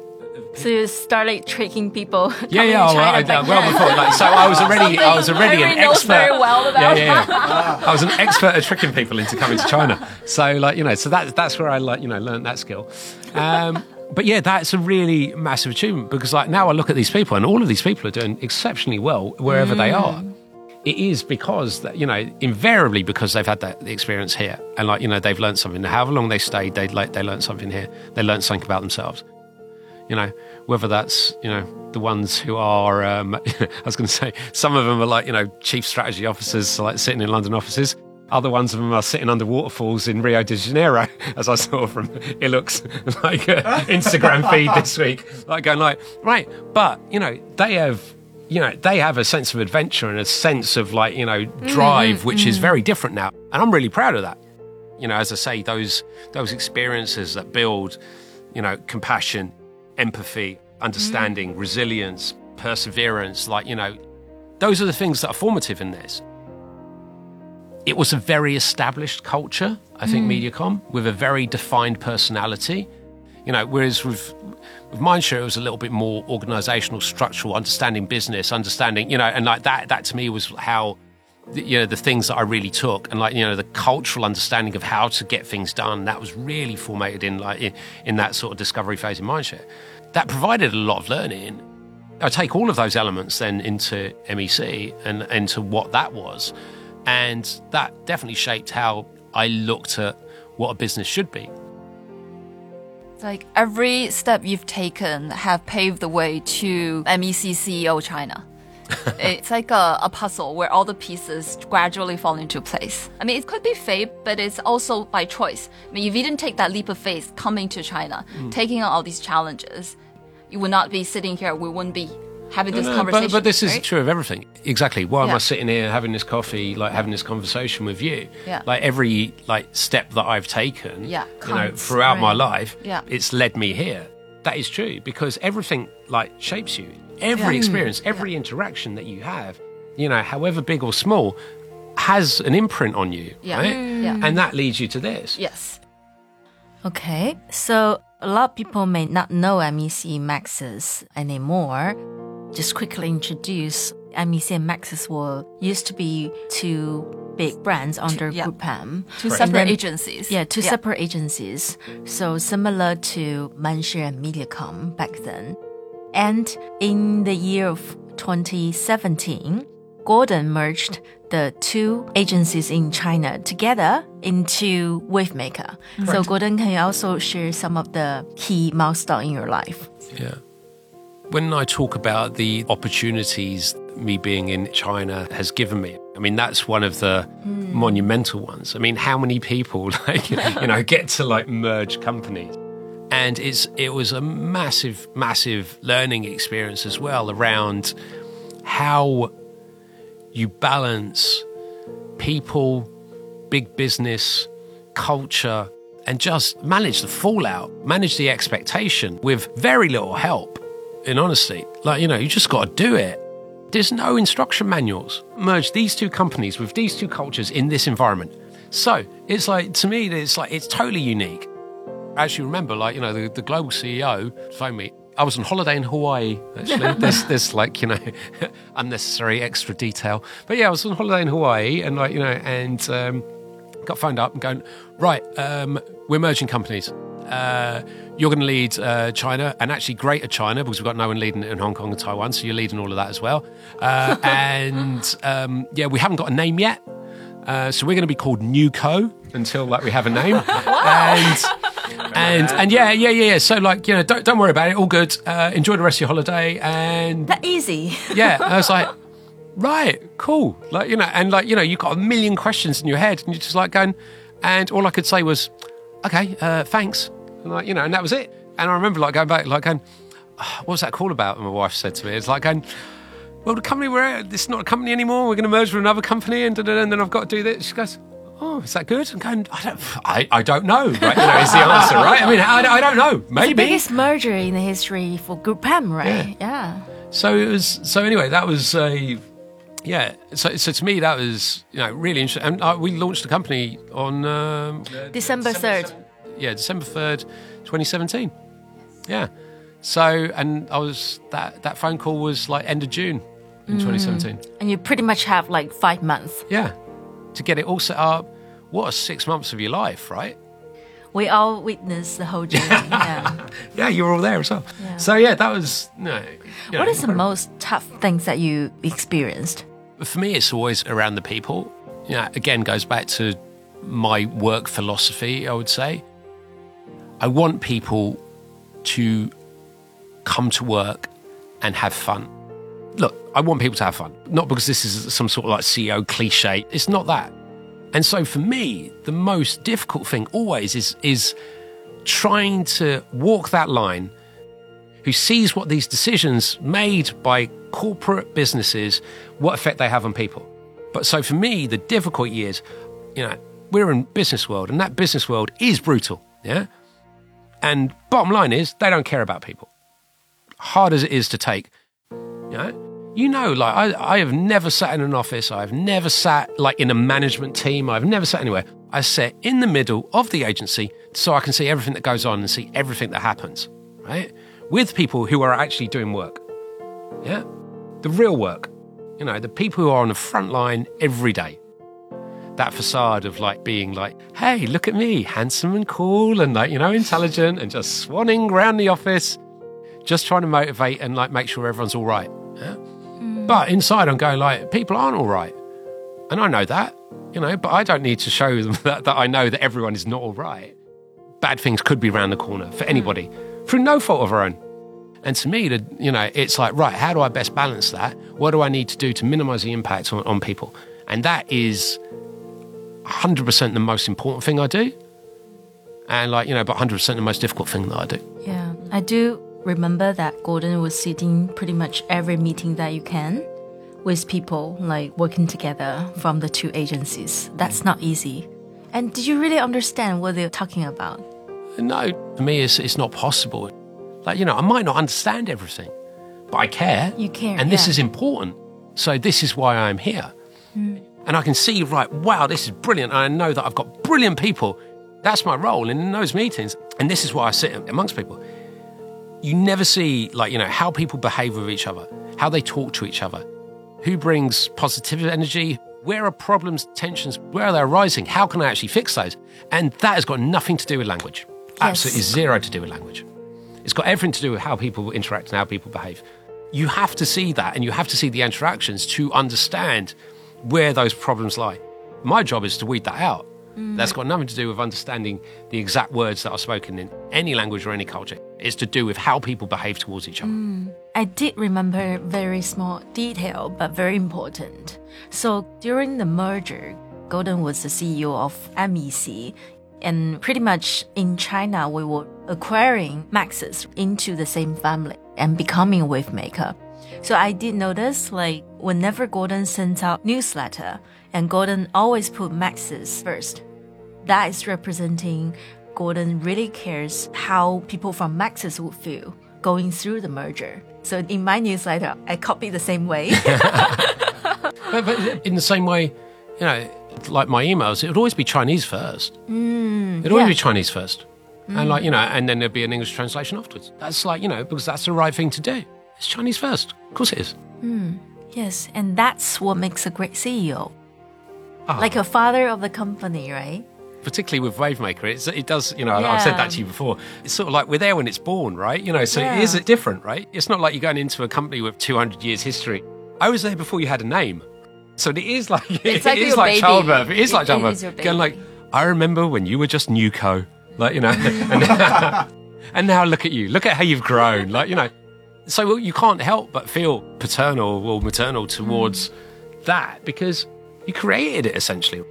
so you started tricking people.
yeah, yeah.
to
Oh, I,
China
I,
back
well before, like, so I was already, I was already an expert.
very well about.
yeah, yeah, yeah. I was an expert at tricking people into coming to China. So, like, you know, so that, that's where I, like, you know, learned that skill. Um, but yeah, that's a really massive achievement because, like, now I look at these people and all of these people are doing exceptionally well wherever they are. It is because that you know, invariably because they've had that experience here, and like you know, they've learned something. However long they stayed, they like they learned something here. They learned something about themselves. You know, whether that's you know the ones who are, um, I was going to say, some of them are like you know chief strategy officers, like sitting in London offices. Other ones of them are sitting under waterfalls in Rio de Janeiro, as I saw from Iluk's like uh, Instagram feed this week. Like going like, right, but you know they have, you know they have a sense of adventure and a sense of like you know drive, mm-hmm, which is mm-hmm. very different now, and I'm really proud of that. You know, as I say, those those experiences that build, you know, compassion, empathy, understanding, mm-hmm. resilience, perseverance, like you know, those are the things that are formative in this. It was a very established culture, I think, MediaCom, with a very defined personality. You know, whereas with with Mindshare, it was a little bit more organizational, structural, understanding business, understanding, you know, and like that, that to me was how, you know, the things that I really took and like, you know, the cultural understanding of how to get things done, that was really formatted in like, in, in that sort of discovery phase in Mindshare. That provided a lot of learning. I take all of those elements then into MEC and into what that was. And that definitely shaped how I looked at what a business should be.
Like every step you've taken have paved the way to MEC CEO China. it's like a, a puzzle where all the pieces gradually fall into place. I mean, it could be fate, but it's also by choice. I mean, if you didn't take that leap of faith coming to China,
Hmm.
taking on all these challenges, you would not be sitting here. We wouldn't be having this
No,
conversation.
but, but this is
right?
true of everything. Exactly. Why am I sitting here having this coffee, like having this conversation with you?
Yeah.
Like every like step that I've taken,
Yeah,
you know,
counts,
throughout my life,
Yeah.
it's led me here. That is true because everything like shapes you. Every experience, every interaction that you have, you know, however big or small, has an imprint on you,
Yeah.
right?
Mm. Yeah.
And that leads you to this.
Yes.
Okay, so a lot of people may not know MEC Maxus anymore. Just quickly introduce MEC and Maxus were used to be two big brands under
yeah.
GroupM.
Two
Right.
separate
then-
agencies.
Yeah, two separate agencies. So similar to Mindshare and MediaCom back then. And in the year of 2017, Gordon merged the two agencies in China together into Wavemaker. So Gordon, can you also share some of the key milestone in your life?
Yeah. When I talk about the opportunities me being in China has given me, I mean, that's one of the hmm. monumental ones. I mean, how many people, like, you know, get to like merge companies? And it's, it was a massive, massive learning experience as well around how you balance people, big business, culture, and just manage the fallout, manage the expectation with very little help. In honesty, like, you know, you just got to do it. There's no instruction manuals. Merge these two companies with these two cultures in this environment. So it's like, to me, it's like, it's totally unique. As you remember, like, you know, the, the global CEO phoned me. I was on holiday in Hawaii, actually. there's, there's like, you know, unnecessary extra detail. But yeah, I was on holiday in Hawaii and like, you know, and um, got phoned up and going, right, um, we're merging companies. Uh, you're going to lead uh, China and actually Greater China because we've got no one leading it in Hong Kong and Taiwan, so you're leading all of that as well. Uh, and um, yeah, we haven't got a name yet, uh, so we're going to be called Newco until like we have a name. and and and yeah, yeah, yeah, yeah. So like you know, don't don't worry about it. All good. Uh, enjoy the rest of your holiday. And
That easy.
yeah, I was like, right, cool. Like, you know, and like, you know, you've got a million questions in your head and you're just like going, and all I could say was, okay, uh, thanks. And like, you know, and that was it. And I remember like going back, like going, "Ah, what was that call about? And my wife said to me, it's like going, well, the company we're at, it's not a company anymore. We're going to merge with another company and, and then I've got to do this. She goes, oh, is that good? I'm going, I don't, I, I don't know. Right? You know, is the answer, right? I mean, I, I don't know.
maybe The
Maybe.
biggest merger in the history for Group M, right? Yeah.
So it was. So anyway, that was a. Yeah. So, so to me, that was you know really interesting. And uh, we launched the company on um,
December 3rd.
Yeah December third, twenty seventeen. Yeah. So and I was that that phone call was like end of June in
Mm.
twenty seventeen.
And you pretty much have like five months.
Yeah. To get it all set up. What a six months of your life, right?
We all witnessed the whole journey. yeah.
Yeah, you were all there as well.
Yeah.
So yeah, that was no. you know,
What is the
incredible.
most tough things that you experienced?
For me, it's always around the people. You know, again, goes back to my work philosophy, I would say. I want people to come to work and have fun. Look, I want people to have fun, not because this is some sort of like CEO cliche. It's not that. And so for me, the most difficult thing always is is trying to walk that line who sees what these decisions made by corporate businesses, what effect they have on people. But so for me, the difficult years, you know, we're in business world, and that business world is brutal, yeah. And bottom line is, they don't care about people. Hard as it is to take, you know, you know, like I, I have never sat in an office. I've never sat like in a management team. I've never sat anywhere. I sit in the middle of the agency so I can see everything that goes on and see everything that happens, right? With people who are actually doing work. Yeah. The real work. You know, the people who are on the front line every day. That facade of like being like, hey, look at me, handsome and cool and like, you know, intelligent and just swanning around the office, just trying to motivate and like make sure everyone's all right. Yeah? Mm. But inside, I'm going like, people aren't all right. And I know that, you know, but I don't need to show them that, that I know that everyone is not all right. Bad things could be around the corner for mm. anybody through no fault of our own. And to me, the, you know, it's like, right, how do I best balance that? What do I need to do to minimize the impact on, on people? And that is 100% the most important thing I do. And like, you know, but 100% the most difficult thing that I do.
Yeah, I do remember that Gordon was sitting pretty much every meeting that you can with people like working together from the two agencies. That's not easy. And did you really understand what they're talking about?
No, for me, it's, it's not possible. Like, you know, I might not understand everything, but I care.
You care,
And this is important. So this is why I'm here. Hmm. And I can see, right, wow, this is brilliant. I know that I've got brilliant people. That's my role in those meetings. And this is why I sit amongst people. You never see, like, you know, how people behave with each other, how they talk to each other, who brings positive energy, where are problems, tensions, where are they arising, how can I actually fix those? And that has got nothing to do with language. Absolutely zero to do with language. It's got everything to do with how people interact and how people behave. You have to see that and you have to see the interactions to understand where those problems lie. My job is to weed that out. Mm. That's got nothing to do with understanding the exact words that are spoken in any language or any culture. It's to do with how people behave towards each other. Mm.
I did remember very small detail, but very important. So during the merger, Gordon was the CEO of MEC, and pretty much in China, we were acquiring Maxus into the same family and becoming a Wavemaker. So I did notice, like, whenever Gordon sent out newsletter, and Gordon always put Maxus first. That is representing Gordon really cares how people from Maxus would feel going through the merger. So in my newsletter, I copy the same way.
But, but in the same way, you know, like my emails, it would always be Chinese first. Mm, It'd always
yeah.
be Chinese first. And like, you know, mm. and then there'd be an English translation afterwards. That's like, you know, because that's the right thing to do. It's Chinese first. Of course it is.
yes, and that's what makes a great CEO.
Ah.
Like a father of the company, right?
particularly with Wavemaker, it's, it does, you know, I've said that to you before. It's sort of like we're there when it's born, right? You know, so
Yeah.
it is different, right? It's not like you're going into a company with 200 years history. I was there before you had a name. So it is like,
It's
it
like
is
your
like childbirth. It is like
it
childbirth.
is your
Going like. I remember when you were just Newco, like, you know, and, and now look at you. Look at how you've grown. Like, you know, so you can't help but feel paternal or maternal towards mm. that because you created it essentially.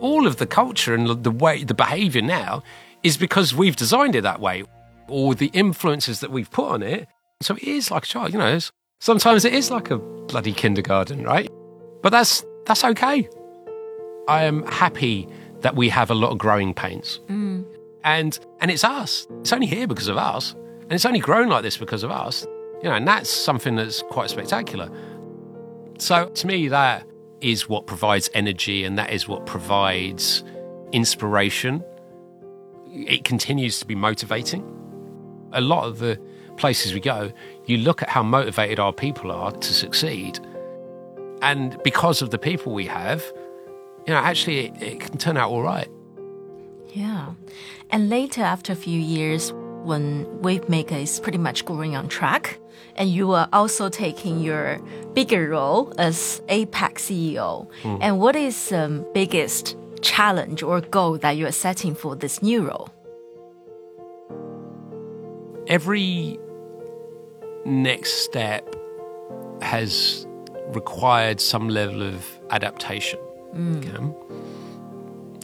All of the culture and the way the behavior now is because we've designed it that way. Or the influences that we've put on it. So it is like a child you know sometimes it is like a bloody kindergarten right? But that's that's okay. I am happy that we have a lot of growing pains. Mm. And and it's us. It's only here because of us. And it's only grown like this because of us you know and that's something that's quite spectacular so to me, that is what provides energy and that is what provides inspiration. It continues to be motivating. A lot of the places we go, you look at how motivated our people are to succeed. And because of the people we have, you know, actually it, it can turn out all right.
Yeah. And later, after a few years, when Wavemaker is pretty much going on track, and you are also taking your bigger role as APAC CEO. And what is the um, biggest challenge or goal that you are setting for this new role?
every next step has required some level of adaptation, okay?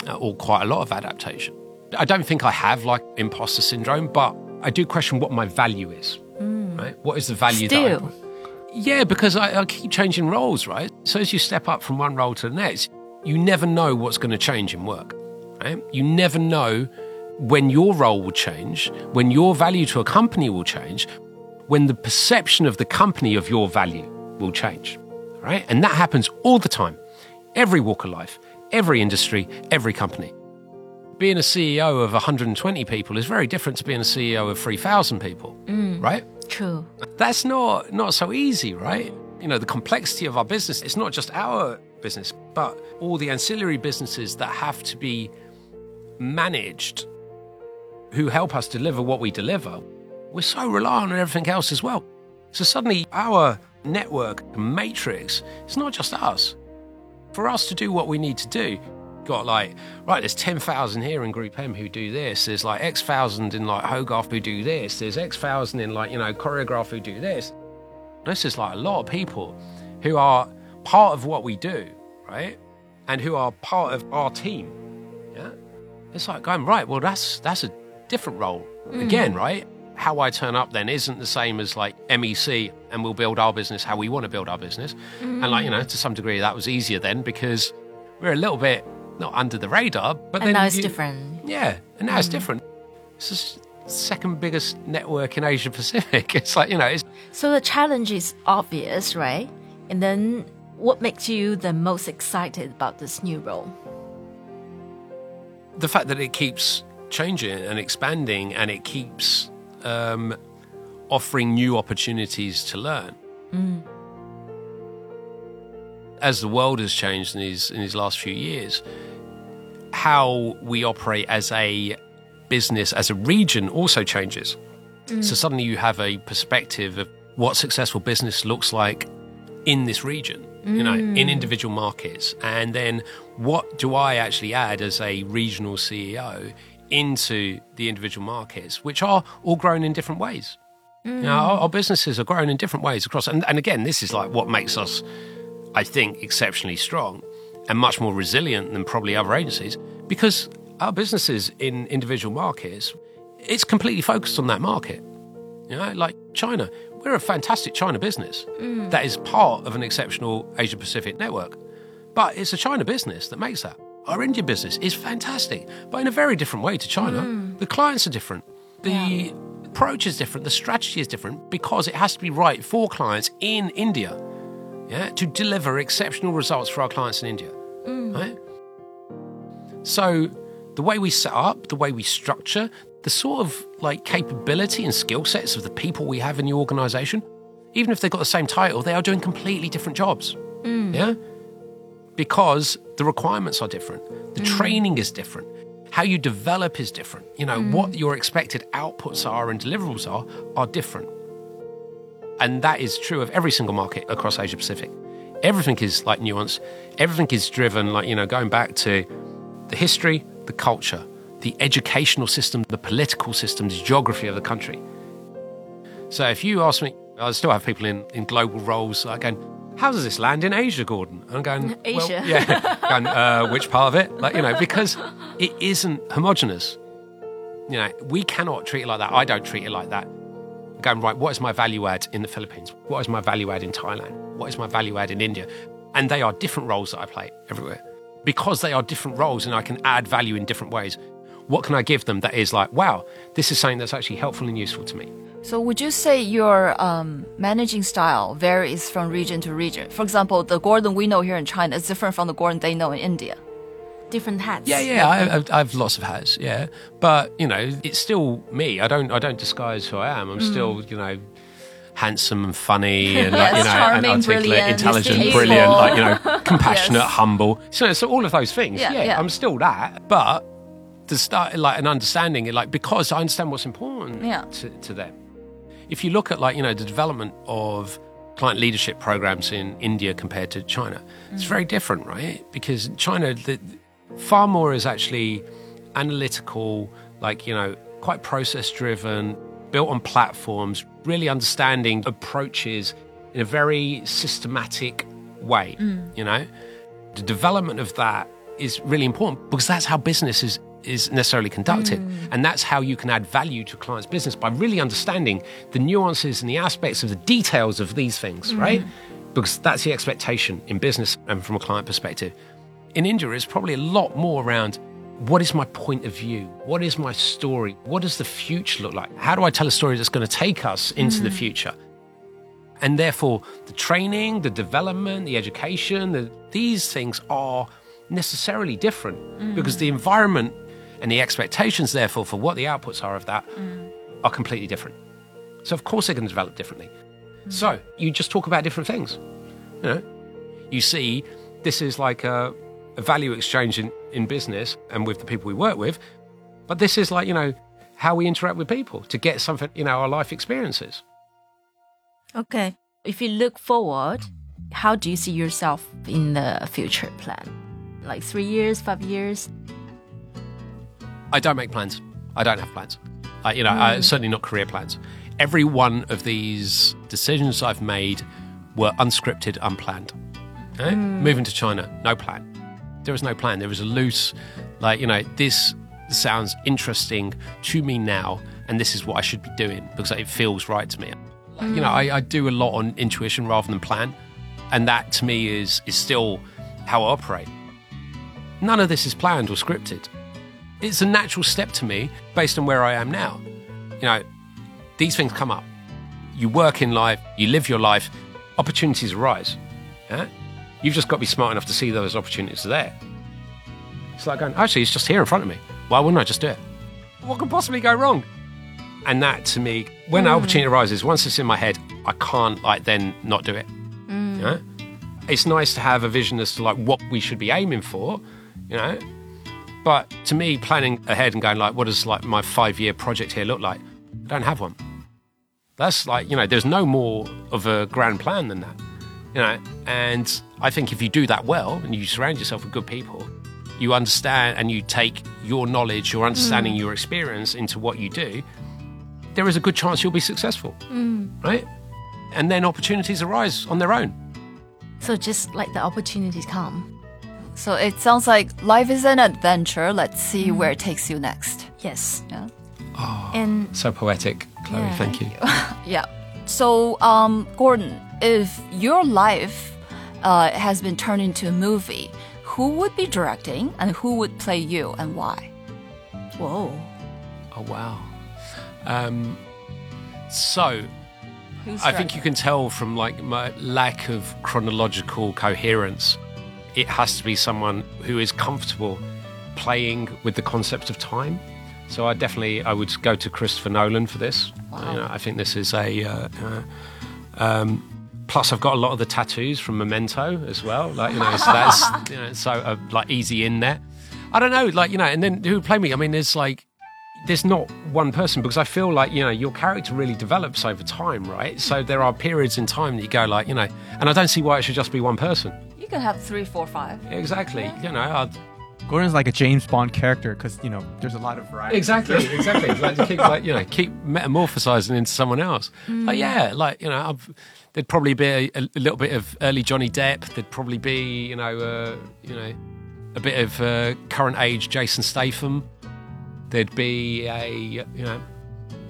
Uh, or quite a lot of adaptation. I don't think I have like imposter syndrome, but I do question what my value is. Right? What is the value that I
Still.
Yeah, because I, I keep changing roles, right? So as you step up from one role to the next, you never know what's going to change in work, right? You never know when your role will change, when your value to a company will change, when the perception of the company of your value will change, right? And that happens all the time, every walk of life, every industry, every company. Being a CEO of 120 people is very different to being a CEO of 3,000 people, mm. right?
True.
that's not not so easy, right? You know, the complexity of our business, it's not just our business, but all the ancillary businesses that have to be managed who help us deliver what we deliver. We're so reliant on everything else as well. So suddenly our network matrix, it's not just us. For us to do what we need to do, got like, right, there's 10,000 here in Group M who do this. There's like X thousand in like Hogarth who do this. There's X thousand in like, you know, Choreograph who do this. This is like a lot of people who are part of what we do, right? And who are part of our team. Yeah. It's like going, right, well, that's that's a different role mm. again, right? How I turn up then isn't the same as like MEC and we'll build our business how we want to build our business. And like, you mm. know, to some degree that was easier then because we're a little bit not under the radar, but
And
then
now it's
you-
different.
Yeah, and now it's different. It's the second biggest network in Asia Pacific. It's like, you know, it's
So the challenge is obvious, right? And then what makes you the most excited about this new role?
the fact that it keeps changing and expanding and it keeps um, offering new opportunities to learn. As the world has changed in these in these last few years, how we operate as a business, as a region, also changes. Mm. So suddenly you have a perspective of what successful business looks like in this region, you know, in mm. individual markets. And then what do I actually add as a regional CEO into the individual markets, which are all grown in different ways. You know, our, mm. our businesses are grown in different ways across, and, and again, this is like what makes us, I think, exceptionally strong and much more resilient than probably other agencies because our businesses in individual markets, it's completely focused on that market. You know, like China, we're a fantastic China business mm. that is part of an exceptional Asia Pacific network. But it's a China business that makes that. Our India business is fantastic, but in a very different way to China. Mm. The clients are different. The approach is different. The strategy is different because it has to be right for clients in India yeah, to deliver exceptional results for our clients in India. Mm. Right? So the way we set up, the way we structure, the sort of like capability and skill sets of the people we have in the organization, even if they've got the same title, they are doing completely different jobs. Mm. Yeah? Because the requirements are different. The mm. training is different. How you develop is different. You know, what mm. your expected outputs are and deliverables are are different. And that is true of every single market across Asia Pacific. Everything is like nuance. Everything is driven, like, you know, going back to the history, the culture, the educational system, the political systems, geography of the country. So if you ask me, I still have people in, in global roles like going, how does this land in Asia, Gordon? And I'm going, well,
Asia.
yeah. going, uh, which part of it? Like, you know, because it isn't homogenous. You know, we cannot treat it like that. I don't treat it like that. i Going, right, what is my value add in the Philippines? What is my value add in Thailand? What is my value add in India? And they are different roles that I play everywhere. Because they are different roles and I can add value in different ways, what can I give them that is like, wow, this is something that's actually helpful and useful to me?
So, would you say your um, managing style varies from region to region? For example, the Gordon we know here in China is different from the Gordon they know in India.
Different hats.
Yeah, yeah, I, I, I have lots of hats. Yeah, but you know, it's still me. I don't, I don't disguise who I am. I'm still, you know, handsome and funny and like, you know,
charming,
and articulate,
brilliant,
intelligent, brilliant, like you know, compassionate,
Yes.
humble. So, so all of those things.
Yeah,
Yeah,
yeah.
I'm still that, but to start like an understanding it, like because I understand what's important
Yeah.
to, to them. If you look at like you know the development of client leadership programs in India compared to China, it's very mm. different, right? Because China, the, far more is actually analytical, like you know, quite process driven, built on platforms, really understanding approaches in a very systematic way. Mm. You know, the development of that is really important because that's how business is is necessarily conducted. Mm. And that's how you can add value to a client's business by really understanding the nuances and the aspects of the details of these things mm. right? Because that's the expectation in business and from a client perspective. In india it's probably a lot more around what is my point of view? What is my story? What does the future look like? How do i tell a story that's going to take us into the mm. future? And therefore the training, the development, the education, the, these things are necessarily different mm. because the environment and the expectations, therefore, for what the outputs are of that mm. are completely different. So of course they're going to develop differently. So you just talk about different things. You know, you see, this is like a, a value exchange in, in business and with the people we work with, but this is like you know how we interact with people to get something, you know, our life experiences.
Okay. If you look forward, how do you see yourself in the future plan? Like three years, five years?
I don't make plans. I don't have plans. I, you know, I, mm. certainly not career plans. Every one of these decisions I've made were unscripted, unplanned. Okay? Moving to China, no plan. There was no plan. There was a loose, like, you know, this sounds interesting to me now, and this is what I should be doing because it feels right to me. You know, I, I do a lot on intuition rather than plan, and that to me is is still how I operate. None of this is planned or scripted it's a natural step to me based on where I am now. You know, these things come up. You work in life, you live your life, opportunities arise. Yeah? You've just got to be smart enough to see those opportunities are there. It's like going, actually, it's just here in front of me. Why wouldn't I just do it? What could possibly go wrong? And that to me, when an mm. opportunity arises, once it's in my head, I can't like then not do it. Mm. Yeah? It's nice to have a vision as to like what we should be aiming for, you know. But to me, planning ahead and going like, what does like my five year project here look like? I don't have one. That's like, you know, there's no more of a grand plan than that. You know, and I think if you do that well and you surround yourself with good people, you understand and you take your knowledge, your understanding, mm. your experience into what you do, there is a good chance you'll be successful, mm. right? And then opportunities arise on their own.
So just like the opportunities come.
So it sounds like life is an adventure. Let's see mm. where it takes you next.
Yes.
Yeah.
Oh, and
So poetic, Chloe.
Yeah.
thank you.
Yeah. So, um, Gordon, if your life uh, has been turned into a movie, who would be directing and who would play you and why?
whoa.
Oh wow. Um, so
Who's
I think you can tell from like my lack of chronological coherence. It has to be someone who is comfortable playing with the concept of time. So I definitely I would go to Christopher Nolan for this. You know, I think this is a. Uh, uh, um, plus, I've got a lot of the tattoos from Memento as well. Like you know, so that's you know, so uh, like easy in there. I don't know, like you know, and then who would play me? I mean, there's like there's not one person because I feel like you know your character really develops over time, right? So there are periods in time that you go like you know, and I don't see why it should just be one person.
You can have three, four, five.
Exactly, you know. I'd,
Gordon's like a James Bond character because you know there's a lot of variety.
exactly, exactly. like to keep like you know keep metamorphosizing into someone else. Like yeah, like you know, I've, there'd probably be a, a little bit of early Johnny Depp. There'd probably be you know uh, you know a bit of uh, current age Jason Statham. There'd be a you know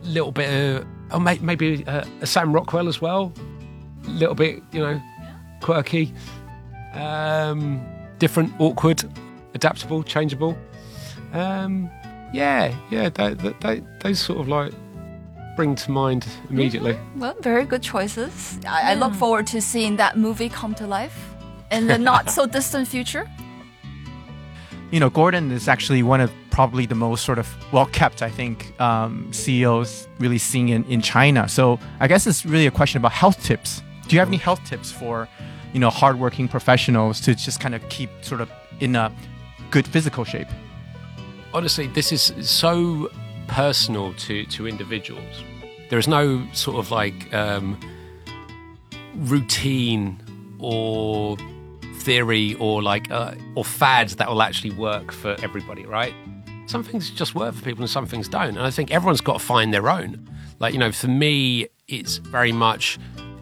little bit of oh may, maybe a, a Sam Rockwell as well. A little bit you know quirky, um, different, awkward, adaptable, changeable. Um, yeah, yeah, they, they, they, those sort of like bring to mind immediately.
Well, very good choices. I, I look forward to seeing that movie come to life in the not so distant future.
you know, Gordon is actually one of probably the most sort of well kept, I think, um, CEOs really seeing in, in China. So I guess it's really a question about health tips. Do you have any health tips for, you know, hardworking professionals to just kind of keep sort of in a good physical shape?
Honestly, this is so personal to, to individuals. There is no sort of like um, routine or theory or like uh, or fads that will actually work for everybody, right? Some things just work for people and some things don't. And I think everyone's got to find their own. Like, you know, for me, it's very much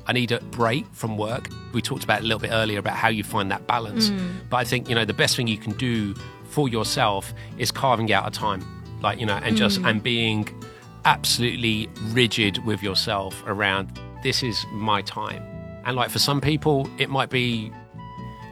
I need a break from work. We talked about a little bit earlier about how you find that balance. But I think, you know, the best thing you can do for yourself is carving out a time. Like, you know, and just mm. and being absolutely rigid with yourself around this is my time. And like for some people, it might be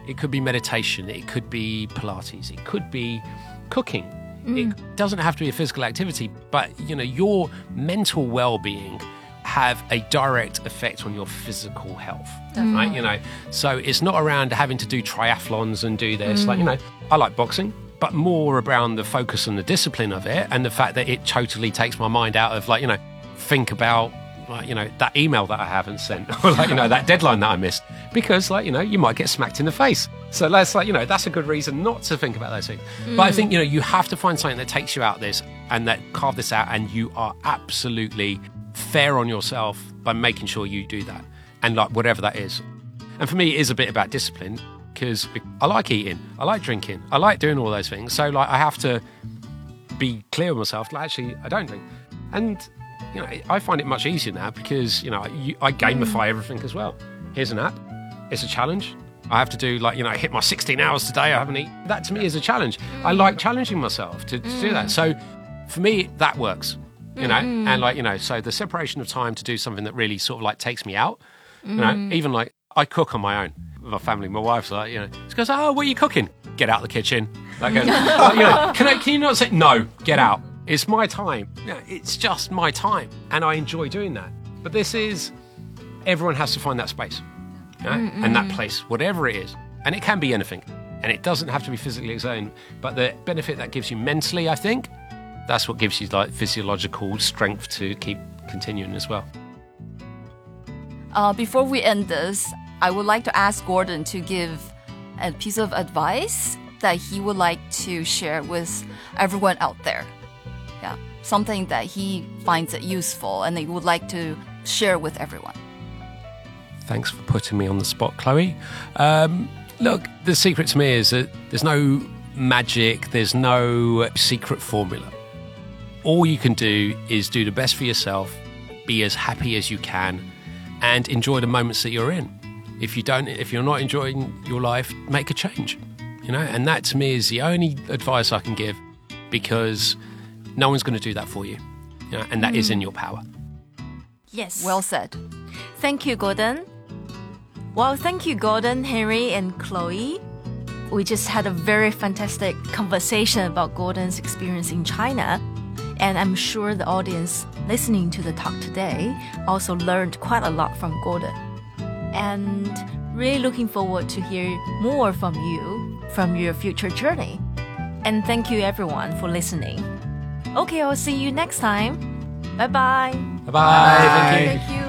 it could be meditation, it could be Pilates, it could be cooking. It mm. doesn't have to be a physical activity, but you know, your mental well-being have a direct effect on your physical health. Right? You know, so it's not around having to do triathlons and do this. Like, you mm. know, I like boxing, but more around the focus and the discipline of it and the fact that it totally takes my mind out of like, you know, think about like, you know, that email that I haven't sent or like, you know, that deadline that I missed. Because like, you know, you might get smacked in the face. So that's like, you know, that's a good reason not to think about those things. But I think, you know, you have to find something that takes you out of this and that carve this out and you are absolutely fair on yourself by making sure you do that. And like whatever that is. And for me, it is a bit about discipline because I like eating, I like drinking, I like doing all those things. So like I have to be clear with myself. Like actually, I don't drink, and you know I find it much easier now because you know you, I gamify everything as well. Here's an app. It's a challenge. I have to do like you know hit my 16 hours today. I haven't eaten. That to me is a challenge. I like challenging myself to, to do that. So for me, that works. You know, mm. and like you know, so the separation of time to do something that really sort of like takes me out. You know, mm. even like I cook on my own my family. My wife's like, you know, she goes, "Oh, what are you cooking? Get out of the kitchen." Like, goes, "Oh, you know, can I? Can you not say no? Get out. It's my time. You know, it's just my time, and I enjoy doing that. But this is everyone has to find that space, you know, and that place, whatever it is, and it can be anything, and it doesn't have to be physically exerting. But the benefit that gives you mentally, I think, that's what gives you like physiological strength to keep continuing as well.
Uh, before we end this, I would like to ask Gordon to give a piece of advice that he would like to share with everyone out there. Yeah, something that he finds it useful and that he would like to share with everyone.
Thanks for putting me on the spot, Chloe. Um, look, the secret to me is that there's no magic, there's no secret formula. All you can do is do the best for yourself, be as happy as you can, and enjoy the moments that you're in. If you don't, if you're not enjoying your life, make a change. You know, and that to me is the only advice I can give because no one's going to do that for you. you know, and that is in your power.
Yes.
Well said.
Thank you, Gordon. Well, thank you, Gordon, Henry, and Chloe. We just had a very fantastic conversation about Gordon's experience in China. And I'm sure the audience listening to the talk today also learned quite a lot from Gordon. And really looking forward to hear more from you from your future journey. And thank you everyone for listening. Okay, I'll see you next time. Bye bye.
Bye bye. Thank you.
Thank you.